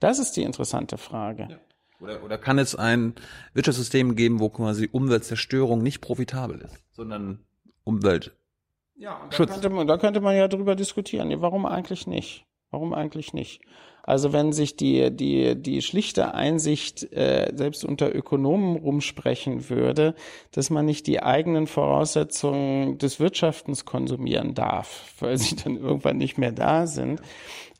Das ist die interessante Frage. Ja. Oder, oder kann es ein Wirtschaftssystem geben, wo quasi Umweltzerstörung nicht profitabel ist, sondern Umwelt ja, und da könnte, man, da könnte man ja drüber diskutieren. Warum eigentlich nicht? Warum eigentlich nicht? Also wenn sich die, die, die schlichte Einsicht äh, selbst unter Ökonomen rumsprechen würde, dass man nicht die eigenen Voraussetzungen des Wirtschaftens konsumieren darf, weil sie dann irgendwann nicht mehr da sind,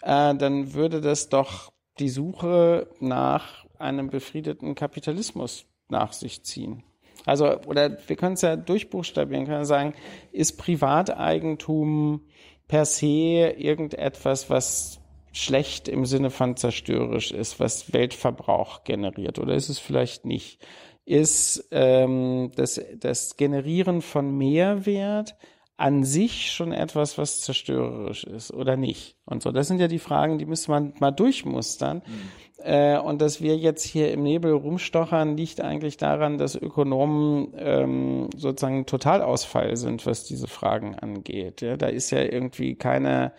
äh, dann würde das doch die Suche nach einem befriedeten Kapitalismus nach sich ziehen. Also, oder wir können es ja durchbuchstabieren, können sagen, ist Privateigentum per se irgendetwas, was schlecht im Sinne von zerstörerisch ist, was Weltverbrauch generiert? Oder ist es vielleicht nicht? Ist ähm, das, das Generieren von Mehrwert an sich schon etwas, was zerstörerisch ist oder nicht? Und so, das sind ja die Fragen, die müsste man mal durchmustern. Mhm. Äh, und dass wir jetzt hier im Nebel rumstochern, liegt eigentlich daran, dass Ökonomen ähm, sozusagen Totalausfall sind, was diese Fragen angeht. Ja, da ist ja irgendwie keine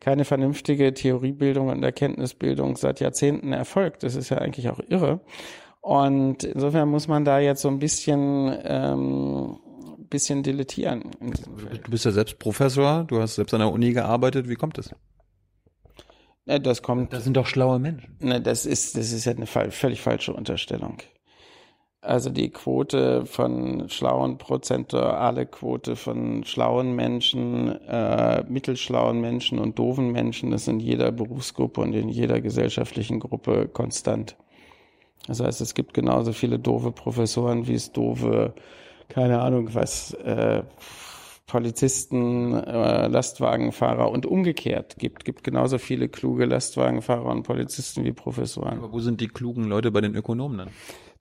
keine vernünftige Theoriebildung und Erkenntnisbildung seit Jahrzehnten erfolgt. Das ist ja eigentlich auch irre. Und insofern muss man da jetzt so ein bisschen ähm, bisschen dilettieren. Du bist ja selbst Professor, du hast selbst an der Uni gearbeitet. Wie kommt das? Das kommt. Das sind doch schlaue Menschen. Ne, das ist das ist ja eine völlig falsche Unterstellung. Also die Quote von schlauen, prozentuale Quote von schlauen Menschen, äh, mittelschlauen Menschen und doofen Menschen ist in jeder Berufsgruppe und in jeder gesellschaftlichen Gruppe konstant. Das heißt, es gibt genauso viele doofe Professoren, wie es doofe, keine Ahnung was, äh, Polizisten, äh, Lastwagenfahrer und umgekehrt gibt. Gibt genauso viele kluge Lastwagenfahrer und Polizisten wie Professoren. Aber wo sind die klugen Leute bei den Ökonomen dann?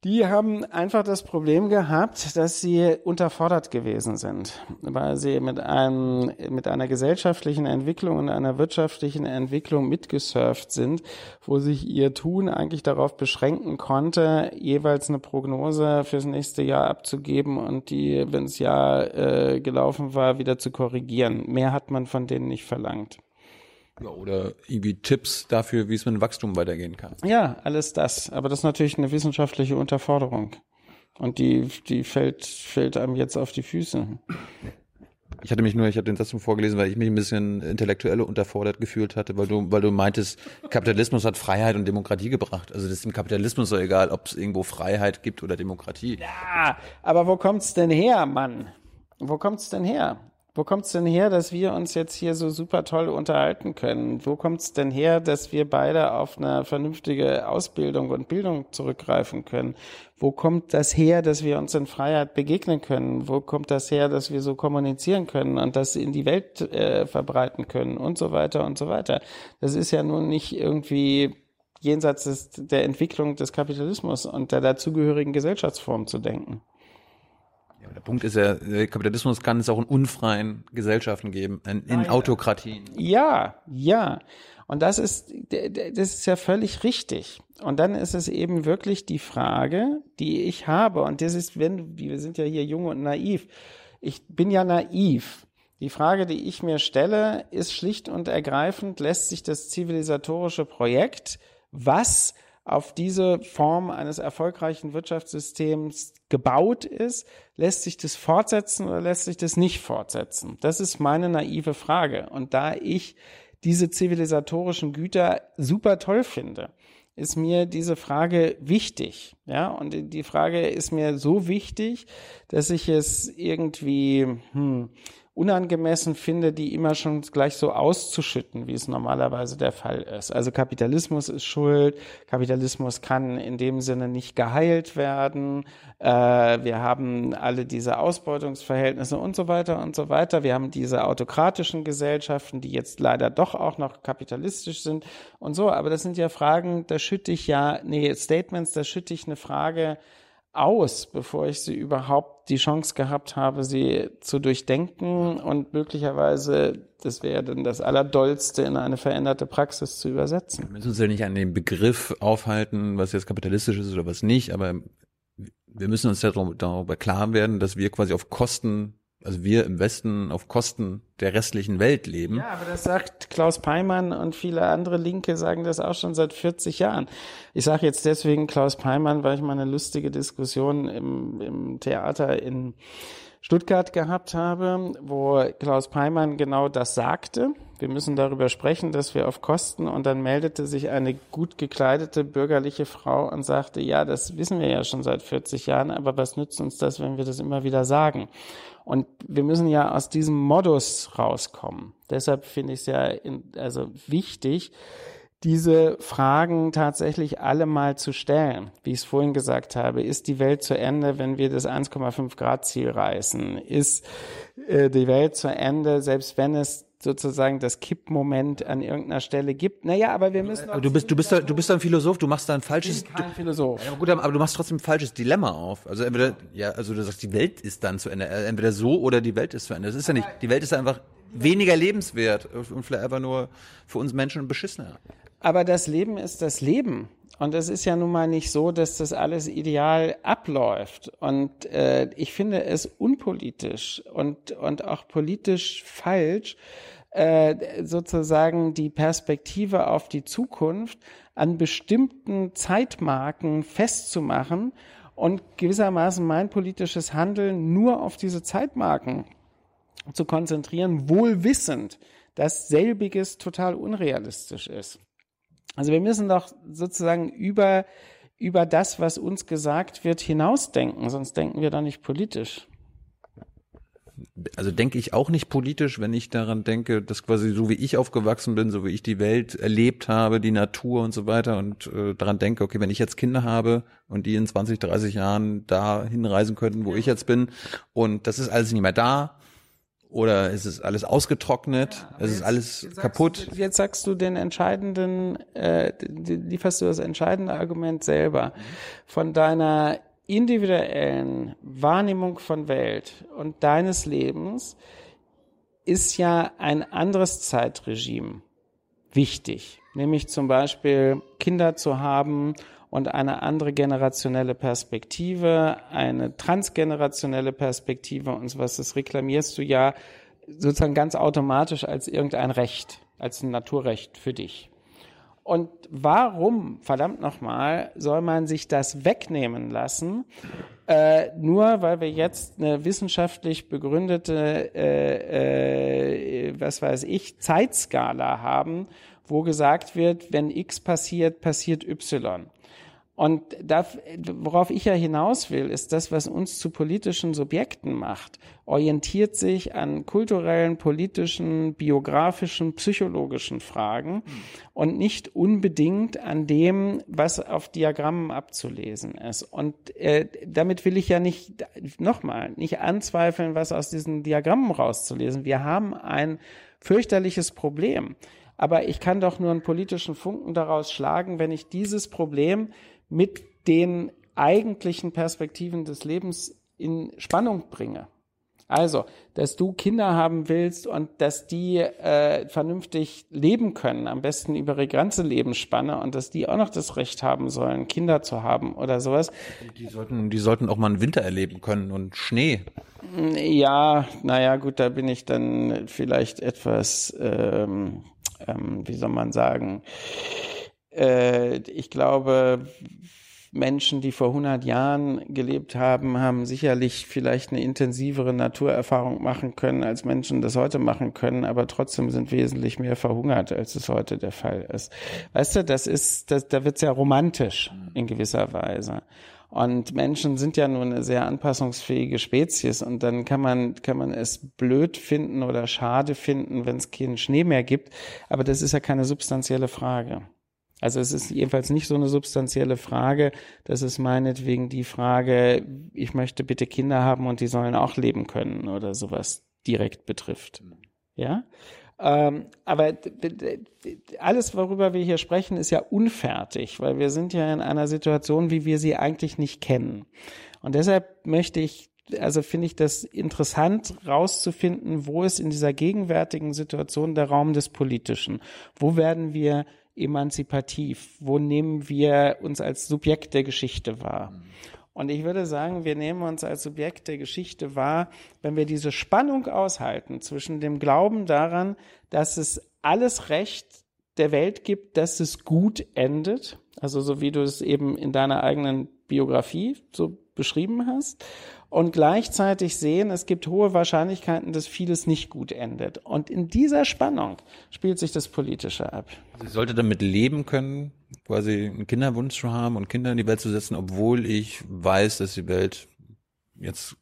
Die haben einfach das Problem gehabt, dass sie unterfordert gewesen sind, weil sie mit einem, mit einer gesellschaftlichen Entwicklung und einer wirtschaftlichen Entwicklung mitgesurft sind, wo sich ihr Tun eigentlich darauf beschränken konnte, jeweils eine Prognose fürs nächste Jahr abzugeben und die, wenn das Jahr äh, gelaufen war, wieder zu korrigieren. Mehr hat man von denen nicht verlangt. Ja, oder irgendwie Tipps dafür, wie es mit dem Wachstum weitergehen kann. Ja, alles das. Aber das ist natürlich eine wissenschaftliche Unterforderung. Und die, die fällt, fällt einem jetzt auf die Füße. Ich hatte mich nur, ich habe den Satz nur vorgelesen, weil ich mich ein bisschen intellektuell unterfordert gefühlt hatte, weil du, weil du meintest, Kapitalismus hat Freiheit und Demokratie gebracht. Also das ist dem Kapitalismus so egal, ob es irgendwo Freiheit gibt oder Demokratie. Ja, aber wo kommt's denn her, Mann? Wo kommt's denn her? Wo kommt's denn her, dass wir uns jetzt hier so super toll unterhalten können? Wo kommt's denn her, dass wir beide auf eine vernünftige Ausbildung und Bildung zurückgreifen können? Wo kommt das her, dass wir uns in Freiheit begegnen können? Wo kommt das her, dass wir so kommunizieren können und das in die Welt äh, verbreiten können und so weiter und so weiter? Das ist ja nun nicht irgendwie jenseits des, der Entwicklung des Kapitalismus und der dazugehörigen Gesellschaftsform zu denken. Der Punkt ist ja, Kapitalismus kann es auch in unfreien Gesellschaften geben, in, in Autokratien. Ja, ja. Und das ist, das ist ja völlig richtig. Und dann ist es eben wirklich die Frage, die ich habe. Und das ist, wenn, wir sind ja hier jung und naiv. Ich bin ja naiv. Die Frage, die ich mir stelle, ist schlicht und ergreifend, lässt sich das zivilisatorische Projekt, was auf diese Form eines erfolgreichen Wirtschaftssystems gebaut ist, lässt sich das fortsetzen oder lässt sich das nicht fortsetzen? Das ist meine naive Frage. Und da ich diese zivilisatorischen Güter super toll finde, ist mir diese Frage wichtig. Ja, und die Frage ist mir so wichtig, dass ich es irgendwie, hm, unangemessen finde, die immer schon gleich so auszuschütten, wie es normalerweise der Fall ist. Also Kapitalismus ist schuld, Kapitalismus kann in dem Sinne nicht geheilt werden, äh, wir haben alle diese Ausbeutungsverhältnisse und so weiter und so weiter. Wir haben diese autokratischen Gesellschaften, die jetzt leider doch auch noch kapitalistisch sind und so. Aber das sind ja Fragen, da schütte ich ja, nee, Statements, da schütte ich eine Frage aus, bevor ich sie überhaupt die Chance gehabt habe, sie zu durchdenken und möglicherweise, das wäre dann das Allerdollste, in eine veränderte Praxis zu übersetzen. Wir müssen uns ja nicht an dem Begriff aufhalten, was jetzt kapitalistisch ist oder was nicht, aber wir müssen uns darüber klar werden, dass wir quasi auf Kosten also wir im Westen auf Kosten der restlichen Welt leben. Ja, aber das sagt Klaus Peimann und viele andere Linke sagen das auch schon seit 40 Jahren. Ich sage jetzt deswegen Klaus Peimann, weil ich mal eine lustige Diskussion im, im Theater in Stuttgart gehabt habe, wo Klaus Peimann genau das sagte. Wir müssen darüber sprechen, dass wir auf Kosten und dann meldete sich eine gut gekleidete bürgerliche Frau und sagte, ja, das wissen wir ja schon seit 40 Jahren, aber was nützt uns das, wenn wir das immer wieder sagen? Und wir müssen ja aus diesem Modus rauskommen. Deshalb finde ich es ja in, also wichtig, diese Fragen tatsächlich alle mal zu stellen. Wie ich es vorhin gesagt habe, ist die Welt zu Ende, wenn wir das 1,5 Grad Ziel reißen? Ist äh, die Welt zu Ende, selbst wenn es sozusagen das Kippmoment an irgendeiner Stelle gibt. Naja, aber wir müssen. Aber du bist, du bist, da, du bist ein Philosoph, du machst da ein falsches. Ich bin kein Philosoph. Ja, gut, aber du machst trotzdem ein falsches Dilemma auf. Also entweder, ja, also du sagst, die Welt ist dann zu Ende. Äh, entweder so oder die Welt ist zu Ende. Das ist ja nicht. Die Welt ist einfach weniger lebenswert und vielleicht einfach nur für uns Menschen beschissener. Aber das Leben ist das Leben. Und es ist ja nun mal nicht so, dass das alles ideal abläuft. Und äh, ich finde es unpolitisch und, und auch politisch falsch, äh, sozusagen die Perspektive auf die Zukunft an bestimmten Zeitmarken festzumachen und gewissermaßen mein politisches Handeln nur auf diese Zeitmarken zu konzentrieren, wohl wissend, dass selbiges total unrealistisch ist. Also wir müssen doch sozusagen über über das, was uns gesagt wird, hinausdenken, sonst denken wir da nicht politisch. Also denke ich auch nicht politisch, wenn ich daran denke, dass quasi so wie ich aufgewachsen bin, so wie ich die Welt erlebt habe, die Natur und so weiter und äh, daran denke, okay, wenn ich jetzt Kinder habe und die in 20, 30 Jahren da hinreisen könnten, wo ich jetzt bin und das ist alles nicht mehr da, oder ist es alles ausgetrocknet? Ja, es ist alles jetzt kaputt? Du, jetzt sagst du den entscheidenden, äh, lieferst du das entscheidende Argument selber von deiner individuellen Wahrnehmung von Welt und deines Lebens ist ja ein anderes Zeitregime wichtig, nämlich zum Beispiel Kinder zu haben und eine andere generationelle Perspektive, eine transgenerationelle Perspektive und sowas, das reklamierst du ja sozusagen ganz automatisch als irgendein Recht, als ein Naturrecht für dich. Und warum, verdammt nochmal, soll man sich das wegnehmen lassen, äh, nur weil wir jetzt eine wissenschaftlich begründete, äh, äh, was weiß ich, Zeitskala haben, wo gesagt wird, wenn X passiert, passiert Y. Und da, worauf ich ja hinaus will, ist das, was uns zu politischen Subjekten macht, orientiert sich an kulturellen, politischen, biografischen, psychologischen Fragen und nicht unbedingt an dem, was auf Diagrammen abzulesen ist. Und äh, damit will ich ja nicht, nochmal, nicht anzweifeln, was aus diesen Diagrammen rauszulesen. Wir haben ein fürchterliches Problem. Aber ich kann doch nur einen politischen Funken daraus schlagen, wenn ich dieses Problem mit den eigentlichen Perspektiven des Lebens in Spannung bringe. Also, dass du Kinder haben willst und dass die äh, vernünftig leben können, am besten über ihre ganze Lebensspanne und dass die auch noch das Recht haben sollen, Kinder zu haben oder sowas. Die sollten, die sollten auch mal einen Winter erleben können und Schnee. Ja, naja, gut, da bin ich dann vielleicht etwas, ähm, ähm, wie soll man sagen, äh, ich glaube, Menschen, die vor 100 Jahren gelebt haben, haben sicherlich vielleicht eine intensivere Naturerfahrung machen können, als Menschen das heute machen können, aber trotzdem sind wesentlich mehr verhungert, als es heute der Fall ist. Weißt du, das ist, das, da wird's ja romantisch in gewisser Weise. Und Menschen sind ja nur eine sehr anpassungsfähige Spezies und dann kann man, kann man es blöd finden oder schade finden, wenn es keinen Schnee mehr gibt. Aber das ist ja keine substanzielle Frage. Also es ist jedenfalls nicht so eine substanzielle Frage. Das ist meinetwegen die Frage, ich möchte bitte Kinder haben und die sollen auch leben können oder sowas direkt betrifft. Ja? Ähm, aber alles, worüber wir hier sprechen, ist ja unfertig, weil wir sind ja in einer Situation, wie wir sie eigentlich nicht kennen. Und deshalb möchte ich also finde ich das interessant rauszufinden, wo ist in dieser gegenwärtigen Situation der Raum des Politischen? Wo werden wir emanzipativ? Wo nehmen wir uns als Subjekt der Geschichte wahr? Und ich würde sagen, wir nehmen uns als Subjekt der Geschichte wahr, wenn wir diese Spannung aushalten zwischen dem Glauben daran, dass es alles Recht der Welt gibt, dass es gut endet, also so wie du es eben in deiner eigenen Biografie so beschrieben hast, und gleichzeitig sehen, es gibt hohe Wahrscheinlichkeiten, dass vieles nicht gut endet. Und in dieser Spannung spielt sich das Politische ab. Sie sollte damit leben können, quasi einen Kinderwunsch zu haben und Kinder in die Welt zu setzen, obwohl ich weiß, dass die Welt jetzt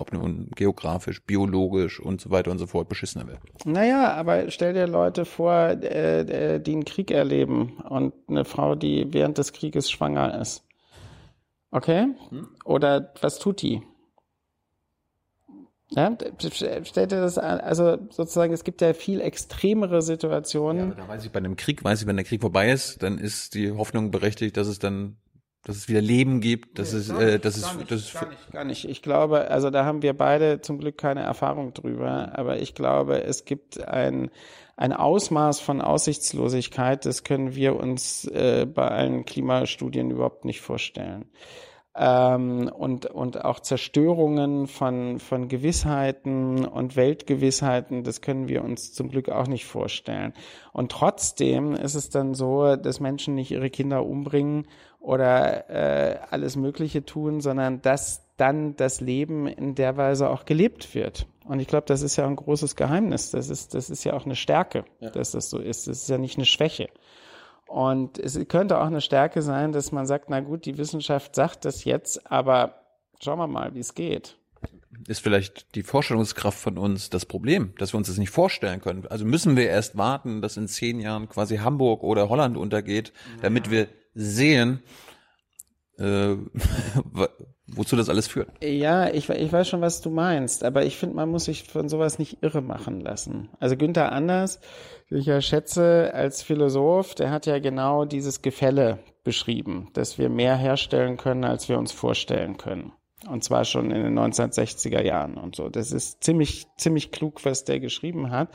ob nun geografisch, biologisch und so weiter und so fort beschissener wird. Naja, aber stell dir Leute vor, äh, äh, die einen Krieg erleben und eine Frau, die während des Krieges schwanger ist. Okay? Hm? Oder was tut die? Ja, stellt dir das an, also sozusagen, es gibt ja viel extremere Situationen. Ja, da weiß ich, bei einem Krieg, weiß ich, wenn der Krieg vorbei ist, dann ist die Hoffnung berechtigt, dass es dann, dass es wieder Leben gibt, dass nee, es, äh, dass es, nicht, das gar nicht, gar nicht. Ich glaube, also da haben wir beide zum Glück keine Erfahrung drüber, aber ich glaube, es gibt ein, ein Ausmaß von Aussichtslosigkeit, das können wir uns äh, bei allen Klimastudien überhaupt nicht vorstellen ähm, und, und auch Zerstörungen von, von Gewissheiten und Weltgewissheiten, das können wir uns zum Glück auch nicht vorstellen. Und trotzdem ist es dann so, dass Menschen nicht ihre Kinder umbringen oder äh, alles Mögliche tun, sondern dass dann das Leben in der Weise auch gelebt wird. Und ich glaube, das ist ja ein großes Geheimnis. Das ist, das ist ja auch eine Stärke, ja. dass das so ist. Das ist ja nicht eine Schwäche. Und es könnte auch eine Stärke sein, dass man sagt, na gut, die Wissenschaft sagt das jetzt, aber schauen wir mal, wie es geht. Ist vielleicht die Vorstellungskraft von uns das Problem, dass wir uns das nicht vorstellen können? Also müssen wir erst warten, dass in zehn Jahren quasi Hamburg oder Holland untergeht, damit wir sehen, äh, wozu das alles führt. Ja, ich, ich weiß schon, was du meinst, aber ich finde, man muss sich von sowas nicht irre machen lassen. Also Günther Anders, ich ja schätze als Philosoph, der hat ja genau dieses Gefälle beschrieben, dass wir mehr herstellen können, als wir uns vorstellen können. Und zwar schon in den 1960er Jahren und so. Das ist ziemlich, ziemlich klug, was der geschrieben hat.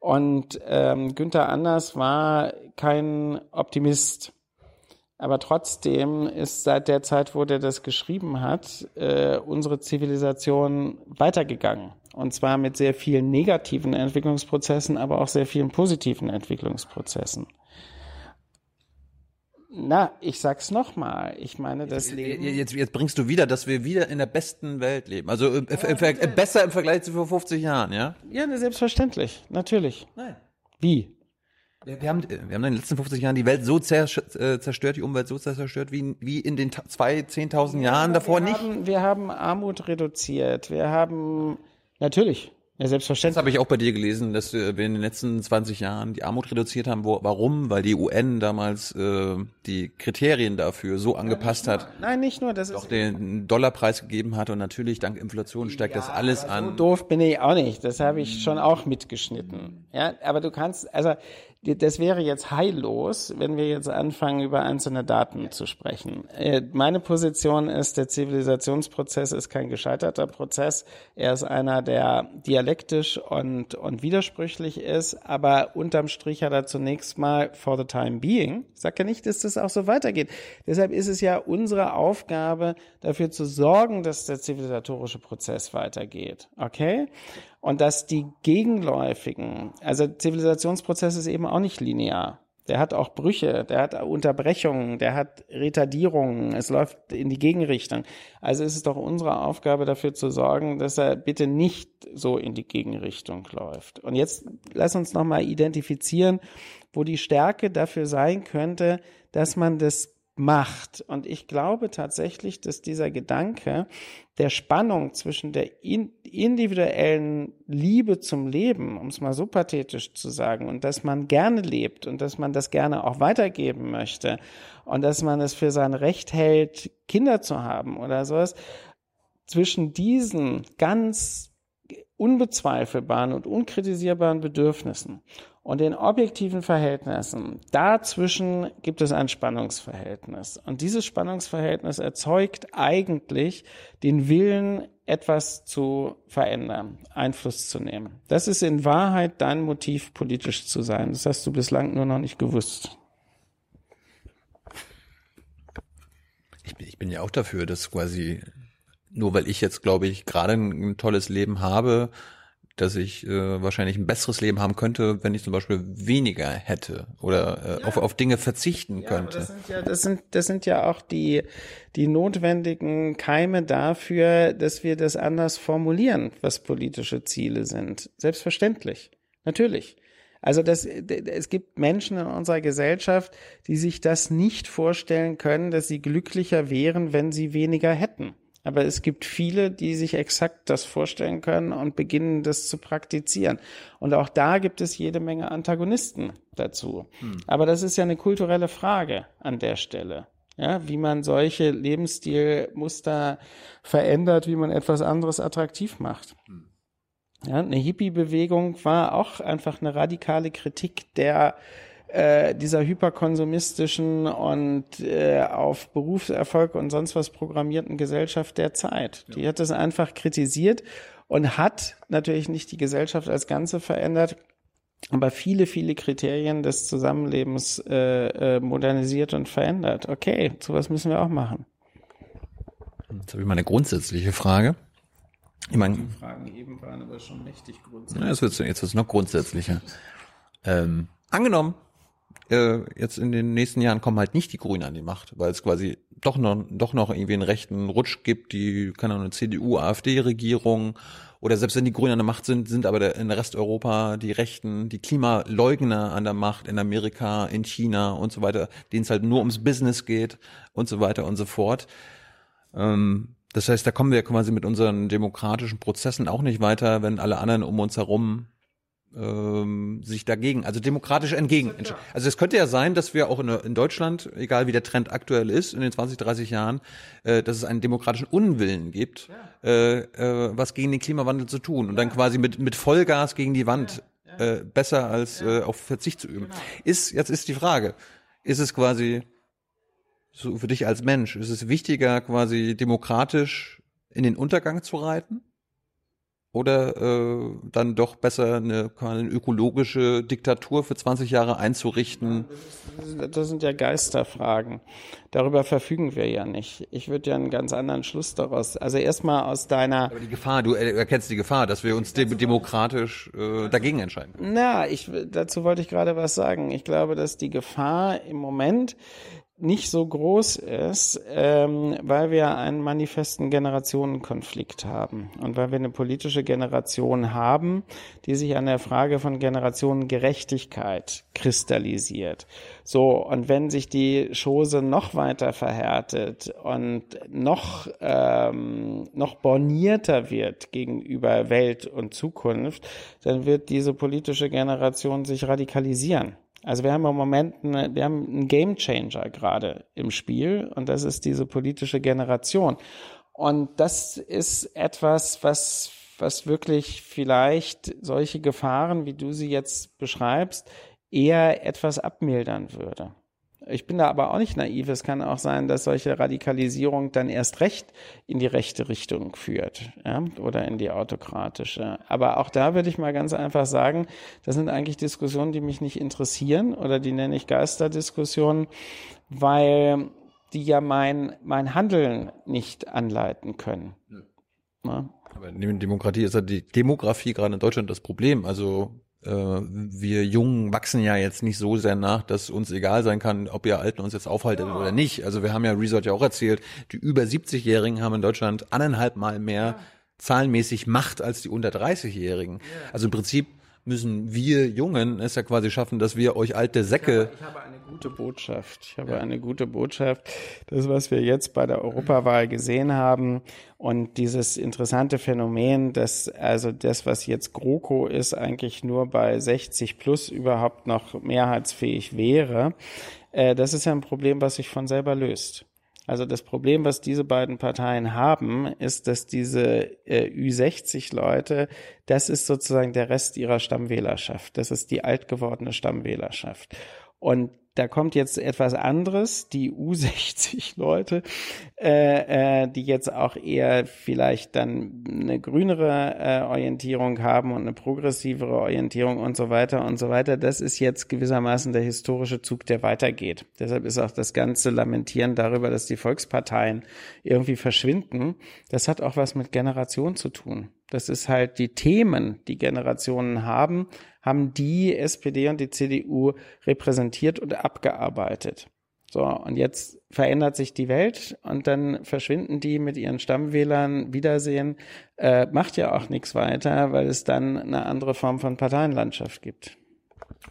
Und ähm, Günther Anders war kein Optimist. Aber trotzdem ist seit der Zeit, wo der das geschrieben hat, äh, unsere Zivilisation weitergegangen. Und zwar mit sehr vielen negativen Entwicklungsprozessen, aber auch sehr vielen positiven Entwicklungsprozessen. Na, ich sag's nochmal. Ich meine, das Leben. Jetzt, jetzt bringst du wieder, dass wir wieder in der besten Welt leben. Also äh, äh, besser im Vergleich zu vor 50 Jahren, ja? Ja, selbstverständlich. Natürlich. Nein. Wie? Wir haben, wir haben in den letzten 50 Jahren die Welt so äh, zerstört, die Umwelt so zerstört, wie, wie in den zwei, 10.000 Jahren davor wir nicht. Haben, wir haben Armut reduziert. Wir haben, natürlich, ja, selbstverständlich. Das habe ich auch bei dir gelesen, dass wir in den letzten 20 Jahren die Armut reduziert haben. Wo, warum? Weil die UN damals äh, die Kriterien dafür so angepasst ja, hat. Nein, nicht nur. Das doch ist den Dollarpreis gegeben hat und natürlich dank Inflation steigt ja, das alles an. So doof bin ich auch nicht. Das habe ich schon auch mitgeschnitten. Ja, aber du kannst, also das wäre jetzt heillos, wenn wir jetzt anfangen, über einzelne Daten zu sprechen. Äh, meine Position ist, der Zivilisationsprozess ist kein gescheiterter Prozess. Er ist einer, der dialektisch und, und widersprüchlich ist, aber unterm Strich hat er zunächst mal for the time being. Ich sage ja nicht, dass das auch so weitergeht. Deshalb ist es ja unsere Aufgabe, dafür zu sorgen, dass der zivilisatorische Prozess weitergeht. Okay? Und dass die gegenläufigen, also Zivilisationsprozess ist eben auch nicht linear. Der hat auch Brüche, der hat Unterbrechungen, der hat Retardierungen, es läuft in die Gegenrichtung. Also ist es doch unsere Aufgabe dafür zu sorgen, dass er bitte nicht so in die Gegenrichtung läuft. Und jetzt lass uns nochmal identifizieren, wo die Stärke dafür sein könnte, dass man das macht. Und ich glaube tatsächlich, dass dieser Gedanke der Spannung zwischen der individuellen Liebe zum Leben, um es mal so pathetisch zu sagen, und dass man gerne lebt und dass man das gerne auch weitergeben möchte und dass man es für sein Recht hält, Kinder zu haben oder sowas, zwischen diesen ganz unbezweifelbaren und unkritisierbaren Bedürfnissen und den objektiven Verhältnissen, dazwischen gibt es ein Spannungsverhältnis. Und dieses Spannungsverhältnis erzeugt eigentlich den Willen, etwas zu verändern, Einfluss zu nehmen. Das ist in Wahrheit dein Motiv, politisch zu sein. Das hast du bislang nur noch nicht gewusst. Ich bin, ja auch dafür, dass quasi nur weil ich jetzt, glaube ich, gerade ein, ein tolles Leben habe, dass ich äh, wahrscheinlich ein besseres Leben haben könnte, wenn ich zum Beispiel weniger hätte oder äh, ja. auf, auf Dinge verzichten ja, könnte. das sind ja, das sind, das sind ja auch die, die notwendigen Keime dafür, dass wir das anders formulieren, was politische Ziele sind. Selbstverständlich. Natürlich. Also das, es gibt Menschen in unserer Gesellschaft, die sich das nicht vorstellen können, dass sie glücklicher wären, wenn sie weniger hätten. Aber es gibt viele, die sich exakt das vorstellen können und beginnen, das zu praktizieren. Und auch da gibt es jede Menge Antagonisten dazu. Hm. Aber das ist ja eine kulturelle Frage an der Stelle. Ja, wie man solche Lebensstilmuster verändert, wie man etwas anderes attraktiv macht. Hm. Ja, eine Hippie-Bewegung war auch einfach eine radikale Kritik der äh, dieser hyperkonsumistischen und äh, auf Berufserfolg und sonst was programmierten Gesellschaft der Zeit. Die hat das einfach kritisiert und hat natürlich nicht die Gesellschaft als Ganze verändert, aber viele, viele Kriterien des Zusammenlebens äh, äh, modernisiert und verändert. Okay, sowas müssen wir auch machen. Jetzt habe ich mal eine grundsätzliche Frage. Ich meine, die Fragen eben waren aber schon mächtig grundsätzlich. Ja, jetzt wird wird's noch grundsätzlicher. Ähm, angenommen, äh, jetzt in den nächsten Jahren kommen halt nicht die Grünen an die Macht, weil es quasi doch noch, doch noch irgendwie einen rechten Rutsch gibt, die, keine Ahnung, CDU, AfD-Regierung Oder selbst wenn die Grünen an der Macht sind, sind aber der, in Resteuropa die Rechten, die Klimaleugner an der Macht, in Amerika, in China und so weiter, denen es halt nur ums Business geht und so weiter und so fort. Ähm, das heißt, da kommen wir quasi mit unseren demokratischen Prozessen auch nicht weiter, wenn alle anderen um uns herum ähm, sich dagegen, also demokratisch entgegen. Also es könnte ja sein, dass wir auch in, in, Deutschland, egal wie der Trend aktuell ist, in den 20, 30 Jahren, äh, dass es einen demokratischen Unwillen gibt, ja. äh, äh, was gegen den Klimawandel zu tun und dann quasi mit, mit Vollgas gegen die Wand ja. äh, besser als äh, auf Verzicht zu üben. Genau. Ist, jetzt ist die Frage, ist es quasi so für dich als Mensch, ist es wichtiger, quasi demokratisch in den Untergang zu reiten? Oder äh, dann doch besser eine, eine ökologische Diktatur für 20 Jahre einzurichten? Das sind ja Geisterfragen. Darüber verfügen wir ja nicht. Ich würde ja einen ganz anderen Schluss daraus. Also erstmal aus deiner. Aber die Gefahr, du erkennst die Gefahr, dass wir uns de demokratisch äh, dagegen entscheiden. Na, ich dazu wollte ich gerade was sagen. Ich glaube, dass die Gefahr im Moment nicht so groß ist, ähm, weil wir einen manifesten Generationenkonflikt haben und weil wir eine politische Generation haben, die sich an der Frage von Generationengerechtigkeit kristallisiert. So, und wenn sich die Chose noch weiter verhärtet und noch, ähm, noch bornierter wird gegenüber Welt und Zukunft, dann wird diese politische Generation sich radikalisieren. Also wir haben im Moment eine, wir haben einen Game Changer gerade im Spiel und das ist diese politische Generation. Und das ist etwas, was, was wirklich vielleicht solche Gefahren, wie du sie jetzt beschreibst, eher etwas abmildern würde. Ich bin da aber auch nicht naiv. Es kann auch sein, dass solche Radikalisierung dann erst recht in die rechte Richtung führt ja, oder in die autokratische. Aber auch da würde ich mal ganz einfach sagen, das sind eigentlich Diskussionen, die mich nicht interessieren oder die nenne ich Geisterdiskussionen, weil die ja mein, mein Handeln nicht anleiten können. Ja. Aber in Demokratie ist ja die Demografie gerade in Deutschland das Problem. Also wir Jungen wachsen ja jetzt nicht so sehr nach, dass uns egal sein kann, ob ihr Alten uns jetzt aufhaltet ja. oder nicht. Also wir haben ja Resort ja auch erzählt, die über 70-Jährigen haben in Deutschland anderthalb Mal mehr ja. zahlenmäßig Macht als die unter 30-Jährigen. Ja. Also im Prinzip müssen wir Jungen es ja quasi schaffen, dass wir euch alte Säcke. Ich habe, ich habe eine gute Botschaft. Ich habe ja. eine gute Botschaft. Das, was wir jetzt bei der Europawahl gesehen haben und dieses interessante Phänomen, dass also das, was jetzt GroKo ist, eigentlich nur bei 60 plus überhaupt noch mehrheitsfähig wäre, äh, das ist ja ein Problem, was sich von selber löst. Also das Problem, was diese beiden Parteien haben, ist, dass diese äh, Ü60-Leute, das ist sozusagen der Rest ihrer Stammwählerschaft. Das ist die alt gewordene Stammwählerschaft. Und da kommt jetzt etwas anderes, die U60-Leute, äh, äh, die jetzt auch eher vielleicht dann eine grünere äh, Orientierung haben und eine progressivere Orientierung und so weiter und so weiter. Das ist jetzt gewissermaßen der historische Zug, der weitergeht. Deshalb ist auch das ganze Lamentieren darüber, dass die Volksparteien irgendwie verschwinden. Das hat auch was mit Generation zu tun. Das ist halt die Themen, die Generationen haben, haben die SPD und die CDU repräsentiert und abgearbeitet. So, und jetzt verändert sich die Welt und dann verschwinden die mit ihren Stammwählern Wiedersehen. Äh, macht ja auch nichts weiter, weil es dann eine andere Form von Parteienlandschaft gibt.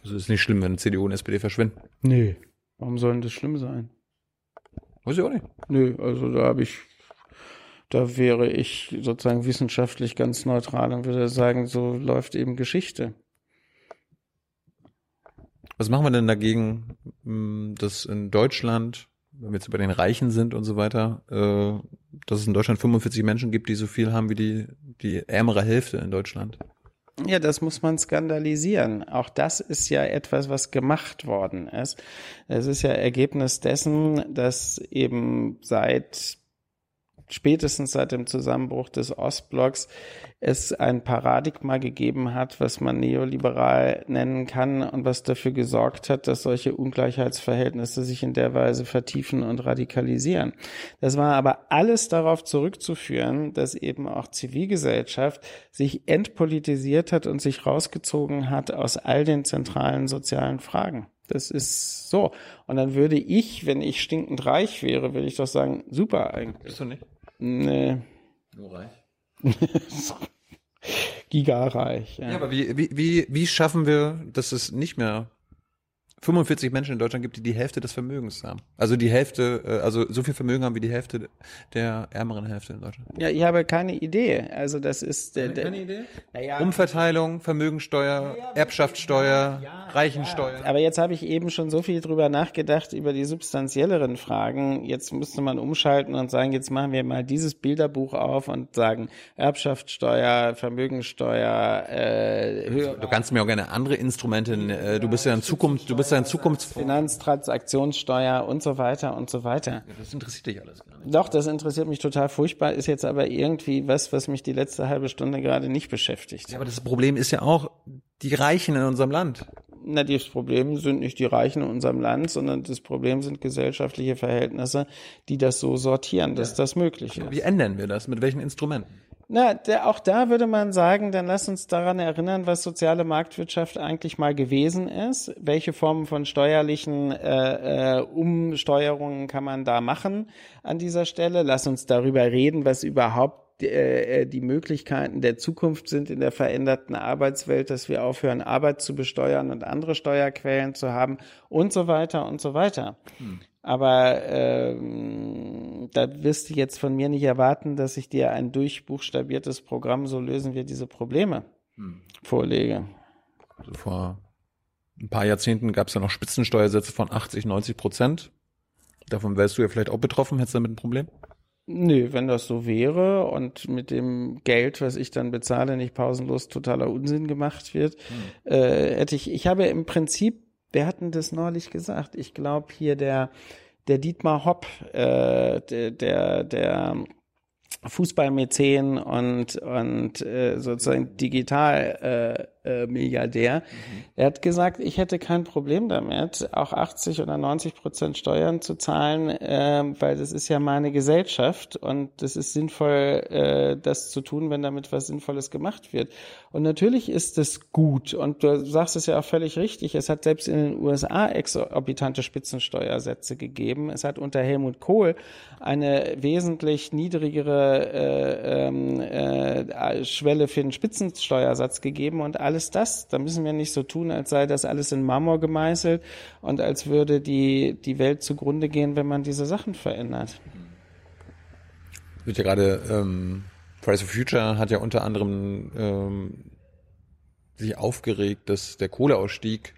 Also ist nicht schlimm, wenn CDU und SPD verschwinden. Nee. Warum sollen das schlimm sein? Weiß ich auch nicht. Nö, also da habe ich, da wäre ich sozusagen wissenschaftlich ganz neutral und würde sagen, so läuft eben Geschichte. Was machen wir denn dagegen, hm, dass in Deutschland, wenn wir jetzt über den Reichen sind und so weiter, äh, dass es in Deutschland 45 Menschen gibt, die so viel haben wie die, die ärmere Hälfte in Deutschland? Ja, das muss man skandalisieren. Auch das ist ja etwas, was gemacht worden ist. Es ist ja Ergebnis dessen, dass eben seit spätestens seit dem Zusammenbruch des Ostblocks es ein Paradigma gegeben hat, was man neoliberal nennen kann und was dafür gesorgt hat, dass solche Ungleichheitsverhältnisse sich in der Weise vertiefen und radikalisieren. Das war aber alles darauf zurückzuführen, dass eben auch Zivilgesellschaft sich entpolitisiert hat und sich rausgezogen hat aus all den zentralen sozialen Fragen. Das ist so. Und dann würde ich, wenn ich stinkend reich wäre, würde ich doch sagen, super eigentlich. Bist du nicht? Nee. Nur reich. gigareich. Ja. Ja, aber wie, wie, wie, wie schaffen wir, dass es nicht mehr 45 Menschen in Deutschland gibt, die die Hälfte des Vermögens haben? Also die Hälfte, äh, also so viel Vermögen haben wie die Hälfte der ärmeren Hälfte in Deutschland. ja, ich habe keine Idee. Also das ist der, der Idee? naja, Umverteilung, Vermögensteuer, Erbschaftssteuer, Reichensteuer. Aber jetzt habe ich eben schon so viel drüber nachgedacht über die substanzielleren Fragen. Jetzt müsste man umschalten und sagen, jetzt machen wir mal dieses Bilderbuch auf und sagen Erbschaftssteuer, Vermögensteuer, äh, Du kannst mir auch gerne andere Instrumente, äh, du bist ja in Zukunft, du bist ja in Zukunft. Finanztransaktionssteuer und so weiter und so weiter. Das interessiert dich alles gar nicht. Doch, das interessiert mich total furchtbar, ist jetzt aber irgendwie was, was mich die letzte halbe Stunde gerade nicht beschäftigt. Ja, aber das Problem ist ja auch die Reichen in unserem Land. Na, das Problem sind nicht die Reichen in unserem Land, sondern das Problem sind gesellschaftliche Verhältnisse, die das so sortieren, dass das möglich ist. Wie ändern wir das? Mit welchen Instrumenten? Na, der, auch da würde man sagen, dann lass uns daran erinnern, was soziale Marktwirtschaft eigentlich mal gewesen ist. Welche Formen von steuerlichen äh, äh, Umsteuerungen kann man da machen an dieser Stelle? Lass uns darüber reden, was überhaupt äh, die Möglichkeiten der Zukunft sind in der veränderten Arbeitswelt, dass wir aufhören, Arbeit zu besteuern und andere Steuerquellen zu haben und so weiter und so weiter. Aber ähm, da wirst du jetzt von mir nicht erwarten, dass ich dir ein durchbuchstabiertes Programm, so lösen wir diese Probleme, vorlege. Also vor ein paar Jahrzehnten gab es ja noch Spitzensteuersätze von 80, 90 Prozent. Davon wärst du ja vielleicht auch betroffen, hättest du damit ein Problem? Nö, wenn das so wäre und mit dem Geld, was ich dann bezahle, nicht pausenlos totaler Unsinn gemacht wird, äh, hätte ich, ich habe im Prinzip, wer hat denn das neulich gesagt? Ich glaube hier der, der Dietmar Hopp, äh, der, der, der Fußballmäzen und, und äh, sozusagen Digital äh, Milliardär. Er hat gesagt, ich hätte kein Problem damit, auch 80 oder 90 Prozent Steuern zu zahlen, äh, weil das ist ja meine Gesellschaft und das ist sinnvoll, äh, das zu tun, wenn damit was Sinnvolles gemacht wird. Und natürlich ist es gut und du sagst es ja auch völlig richtig. Es hat selbst in den USA exorbitante Spitzensteuersätze gegeben. Es hat unter Helmut Kohl eine wesentlich niedrigere äh, ähm, äh, Schwelle für den Spitzensteuersatz gegeben und alles das, da müssen wir nicht so tun, als sei das alles in Marmor gemeißelt und als würde die, die Welt zugrunde gehen, wenn man diese Sachen verändert. Wird ja gerade, ähm, Fridays for Future hat ja unter anderem ähm, sich aufgeregt, dass der Kohleausstieg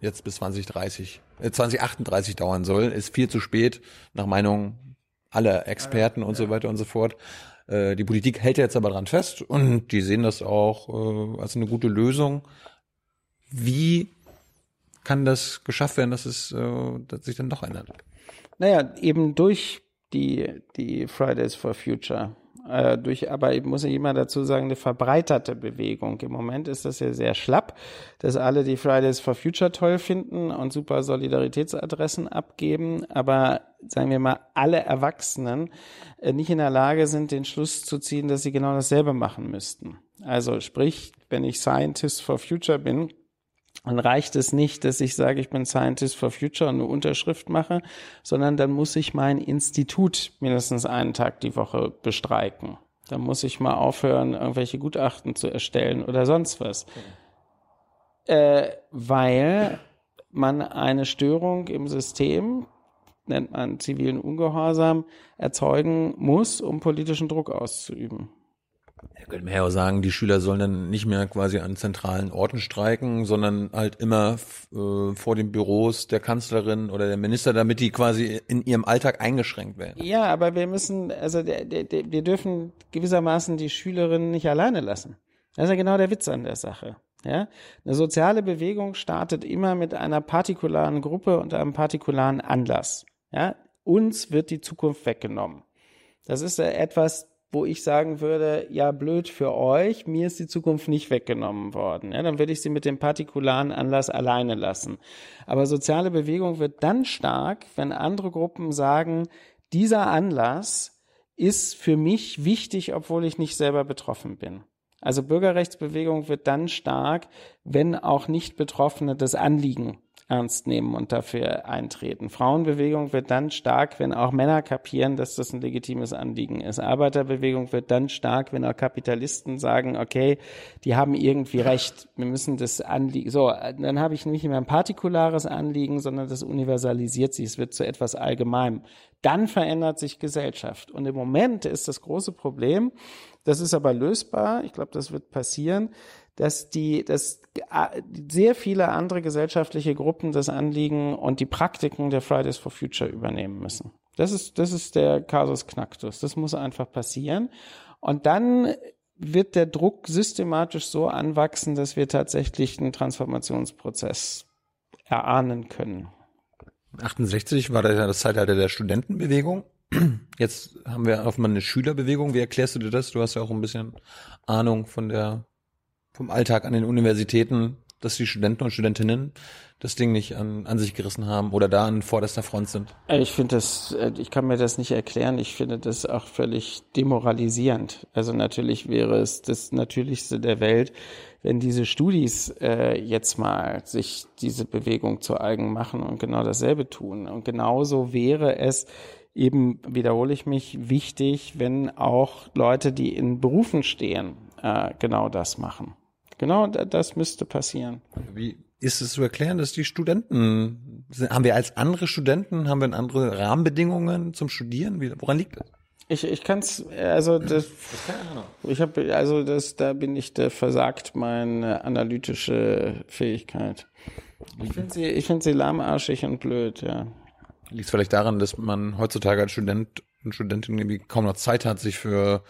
jetzt bis 2030, äh, 2038 dauern soll. Ist viel zu spät, nach Meinung aller Experten und so weiter und so fort. Äh, die Politik hält jetzt aber dran fest und die sehen das auch äh, als eine gute Lösung. Wie kann das geschafft werden, dass es äh, dass sich dann doch ändert? Naja, eben durch die, die Fridays for Future. Äh, durch, aber ich muss ich immer dazu sagen, eine verbreiterte Bewegung. Im Moment ist das ja sehr schlapp, dass alle die Fridays for Future toll finden und super Solidaritätsadressen abgeben, aber sagen wir mal, alle Erwachsenen äh, nicht in der Lage sind, den Schluss zu ziehen, dass sie genau dasselbe machen müssten. Also sprich, wenn ich Scientist for Future bin, dann reicht es nicht, dass ich sage, ich bin Scientist for Future und eine Unterschrift mache, sondern dann muss ich mein Institut mindestens einen Tag die Woche bestreiken. Dann muss ich mal aufhören, irgendwelche Gutachten zu erstellen oder sonst was. Äh, weil man eine Störung im System, nennt man zivilen Ungehorsam, erzeugen muss, um politischen Druck auszuüben. Da könnte man ja auch sagen, die Schüler sollen dann nicht mehr quasi an zentralen Orten streiken, sondern halt immer äh, vor den Büros der Kanzlerin oder der Minister, damit die quasi in ihrem Alltag eingeschränkt werden. Ja, aber wir müssen, also der, der, der, wir dürfen gewissermaßen die Schülerinnen nicht alleine lassen. Das ist ja genau der Witz an der Sache. Ja, eine soziale Bewegung startet immer mit einer partikularen Gruppe und einem partikularen Anlass. Ja, uns wird die Zukunft weggenommen. Das ist etwas, wo ich sagen würde, ja, blöd für euch, mir ist die Zukunft nicht weggenommen worden. Ja, dann würde ich sie mit dem partikularen Anlass alleine lassen. Aber soziale Bewegung wird dann stark, wenn andere Gruppen sagen, dieser Anlass ist für mich wichtig, obwohl ich nicht selber betroffen bin. Also Bürgerrechtsbewegung wird dann stark, wenn auch nicht Betroffene das Anliegen ernst nehmen und dafür eintreten. Frauenbewegung wird dann stark, wenn auch Männer kapieren, dass das ein legitimes Anliegen ist. Arbeiterbewegung wird dann stark, wenn auch Kapitalisten sagen, okay, die haben irgendwie recht, wir müssen das Anliegen, so, dann habe ich nicht mehr ein partikulares Anliegen, sondern das universalisiert sich, es wird zu etwas Allgemeinem. Dann verändert sich Gesellschaft. Und im Moment ist das große Problem, das ist aber lösbar, ich glaube, das wird passieren, dass die, dass sehr viele andere gesellschaftliche Gruppen das Anliegen und die Praktiken der Fridays for Future übernehmen müssen. Das ist, das ist der Kasus Knacktus. Das muss einfach passieren. Und dann wird der Druck systematisch so anwachsen, dass wir tatsächlich einen Transformationsprozess erahnen können. 68 war das Zeitalter der Studentenbewegung. Jetzt haben wir auf einmal eine Schülerbewegung. Wie erklärst du dir das? Du hast ja auch ein bisschen Ahnung von der vom Alltag an den Universitäten, dass die Studenten und Studentinnen das Ding nicht an, an sich gerissen haben oder da an vorderster Front sind? Ich finde das, äh, ich kann mir das nicht erklären. Ich finde das auch völlig demoralisierend. Also natürlich wäre es das Natürlichste der Welt, wenn diese Studis äh, jetzt mal sich diese Bewegung zu eigen machen und genau dasselbe tun. Und genauso wäre es eben, wiederhole ich mich, wichtig, wenn auch Leute, die in Berufen stehen, äh, genau das machen. Genau das müsste passieren. Wie ist es zu erklären, dass die Studenten, haben wir als andere Studenten, haben wir andere Rahmenbedingungen zum Studieren? Woran liegt das? Ich, ich kann es, also das, ich habe, also das, da bin ich, da versagt meine analytische Fähigkeit. Ich finde sie, ich finde sie lahmarschig und blöd, ja. Liegt es vielleicht daran, dass man heutzutage als Student und Studentin irgendwie kaum noch Zeit hat, sich für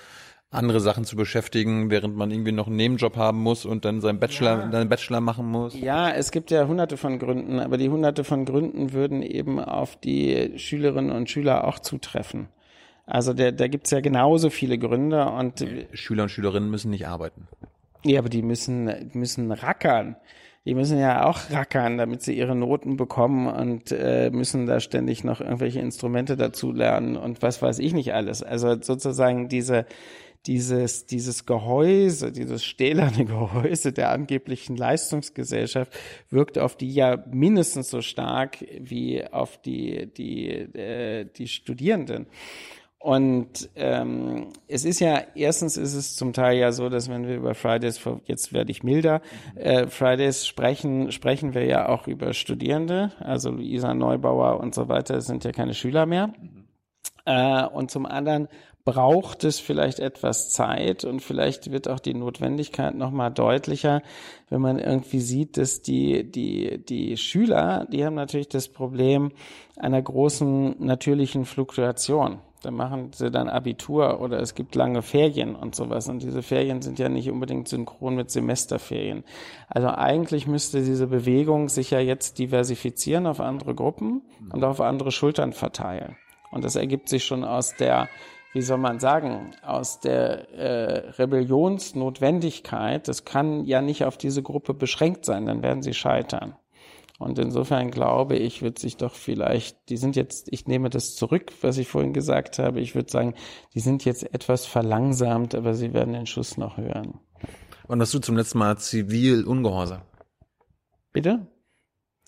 andere Sachen zu beschäftigen, während man irgendwie noch einen Nebenjob haben muss und dann seinen Bachelor, ja. seinen Bachelor machen muss? Ja, es gibt ja hunderte von Gründen, aber die hunderte von Gründen würden eben auf die Schülerinnen und Schüler auch zutreffen. Also der, da gibt's ja genauso viele Gründe und Schüler und Schülerinnen müssen nicht arbeiten. Ja, aber die müssen müssen rackern. Die müssen ja auch rackern, damit sie ihre Noten bekommen und äh, müssen da ständig noch irgendwelche Instrumente dazu lernen und was weiß ich nicht alles. Also sozusagen diese dieses, dieses Gehäuse, dieses stählerne Gehäuse der angeblichen Leistungsgesellschaft wirkt auf die ja mindestens so stark wie auf die, die, äh, die Studierenden. Und ähm, es ist ja, erstens ist es zum Teil ja so, dass wenn wir über Fridays, for, jetzt werde ich milder, äh, Fridays sprechen, sprechen wir ja auch über Studierende, also Luisa Neubauer und so weiter sind ja keine Schüler mehr. Äh, und zum anderen braucht es vielleicht etwas Zeit und vielleicht wird auch die Notwendigkeit nochmal deutlicher, wenn man irgendwie sieht, dass die, die, die Schüler, die haben natürlich das Problem einer großen natürlichen Fluktuation. Da machen sie dann Abitur oder es gibt lange Ferien und sowas. Und diese Ferien sind ja nicht unbedingt synchron mit Semesterferien. Also eigentlich müsste diese Bewegung sich ja jetzt diversifizieren auf andere Gruppen und auf andere Schultern verteilen. Und das ergibt sich schon aus der wie soll man sagen, aus der äh, Rebellionsnotwendigkeit, das kann ja nicht auf diese Gruppe beschränkt sein, dann werden sie scheitern. Und insofern glaube ich, wird sich doch vielleicht, die sind jetzt, ich nehme das zurück, was ich vorhin gesagt habe, ich würde sagen, die sind jetzt etwas verlangsamt, aber sie werden den Schuss noch hören. Wann hast du zum letzten Mal zivil ungehorsam? Bitte?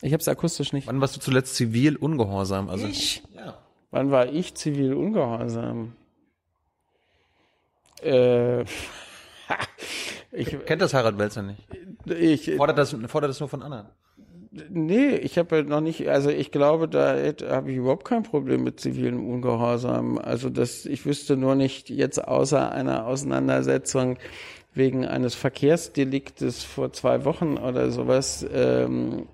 Ich habe es akustisch nicht. Wann warst du zuletzt zivil ungehorsam? Also ich? Ja. Wann war ich zivil ungehorsam? Äh, ich, Kennt das Harald Welzer nicht? Ich, fordert, das, fordert das nur von anderen? Nee, ich habe noch nicht, also ich glaube, da habe ich überhaupt kein Problem mit zivilen Ungehorsam. Also das, ich wüsste nur nicht jetzt außer einer Auseinandersetzung wegen eines Verkehrsdeliktes vor zwei Wochen oder sowas, ähm,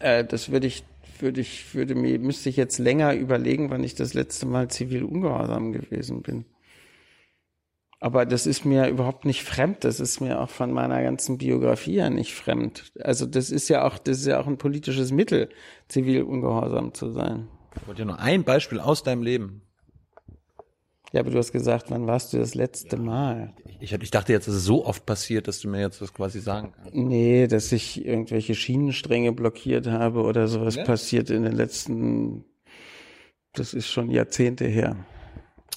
äh, das würde ich, würde ich, würde mir, müsste ich jetzt länger überlegen, wann ich das letzte Mal zivil ungehorsam gewesen bin. Aber das ist mir überhaupt nicht fremd. Das ist mir auch von meiner ganzen Biografie ja nicht fremd. Also das ist ja auch, das ist ja auch ein politisches Mittel, zivil ungehorsam zu sein. Ich wollte ja nur ein Beispiel aus deinem Leben. Ja, aber du hast gesagt, wann warst du das letzte ja. Mal? Ich, ich dachte jetzt, dass es so oft passiert, dass du mir jetzt das quasi sagen kannst. Nee, dass ich irgendwelche Schienenstränge blockiert habe oder sowas ja. passiert in den letzten, das ist schon Jahrzehnte her.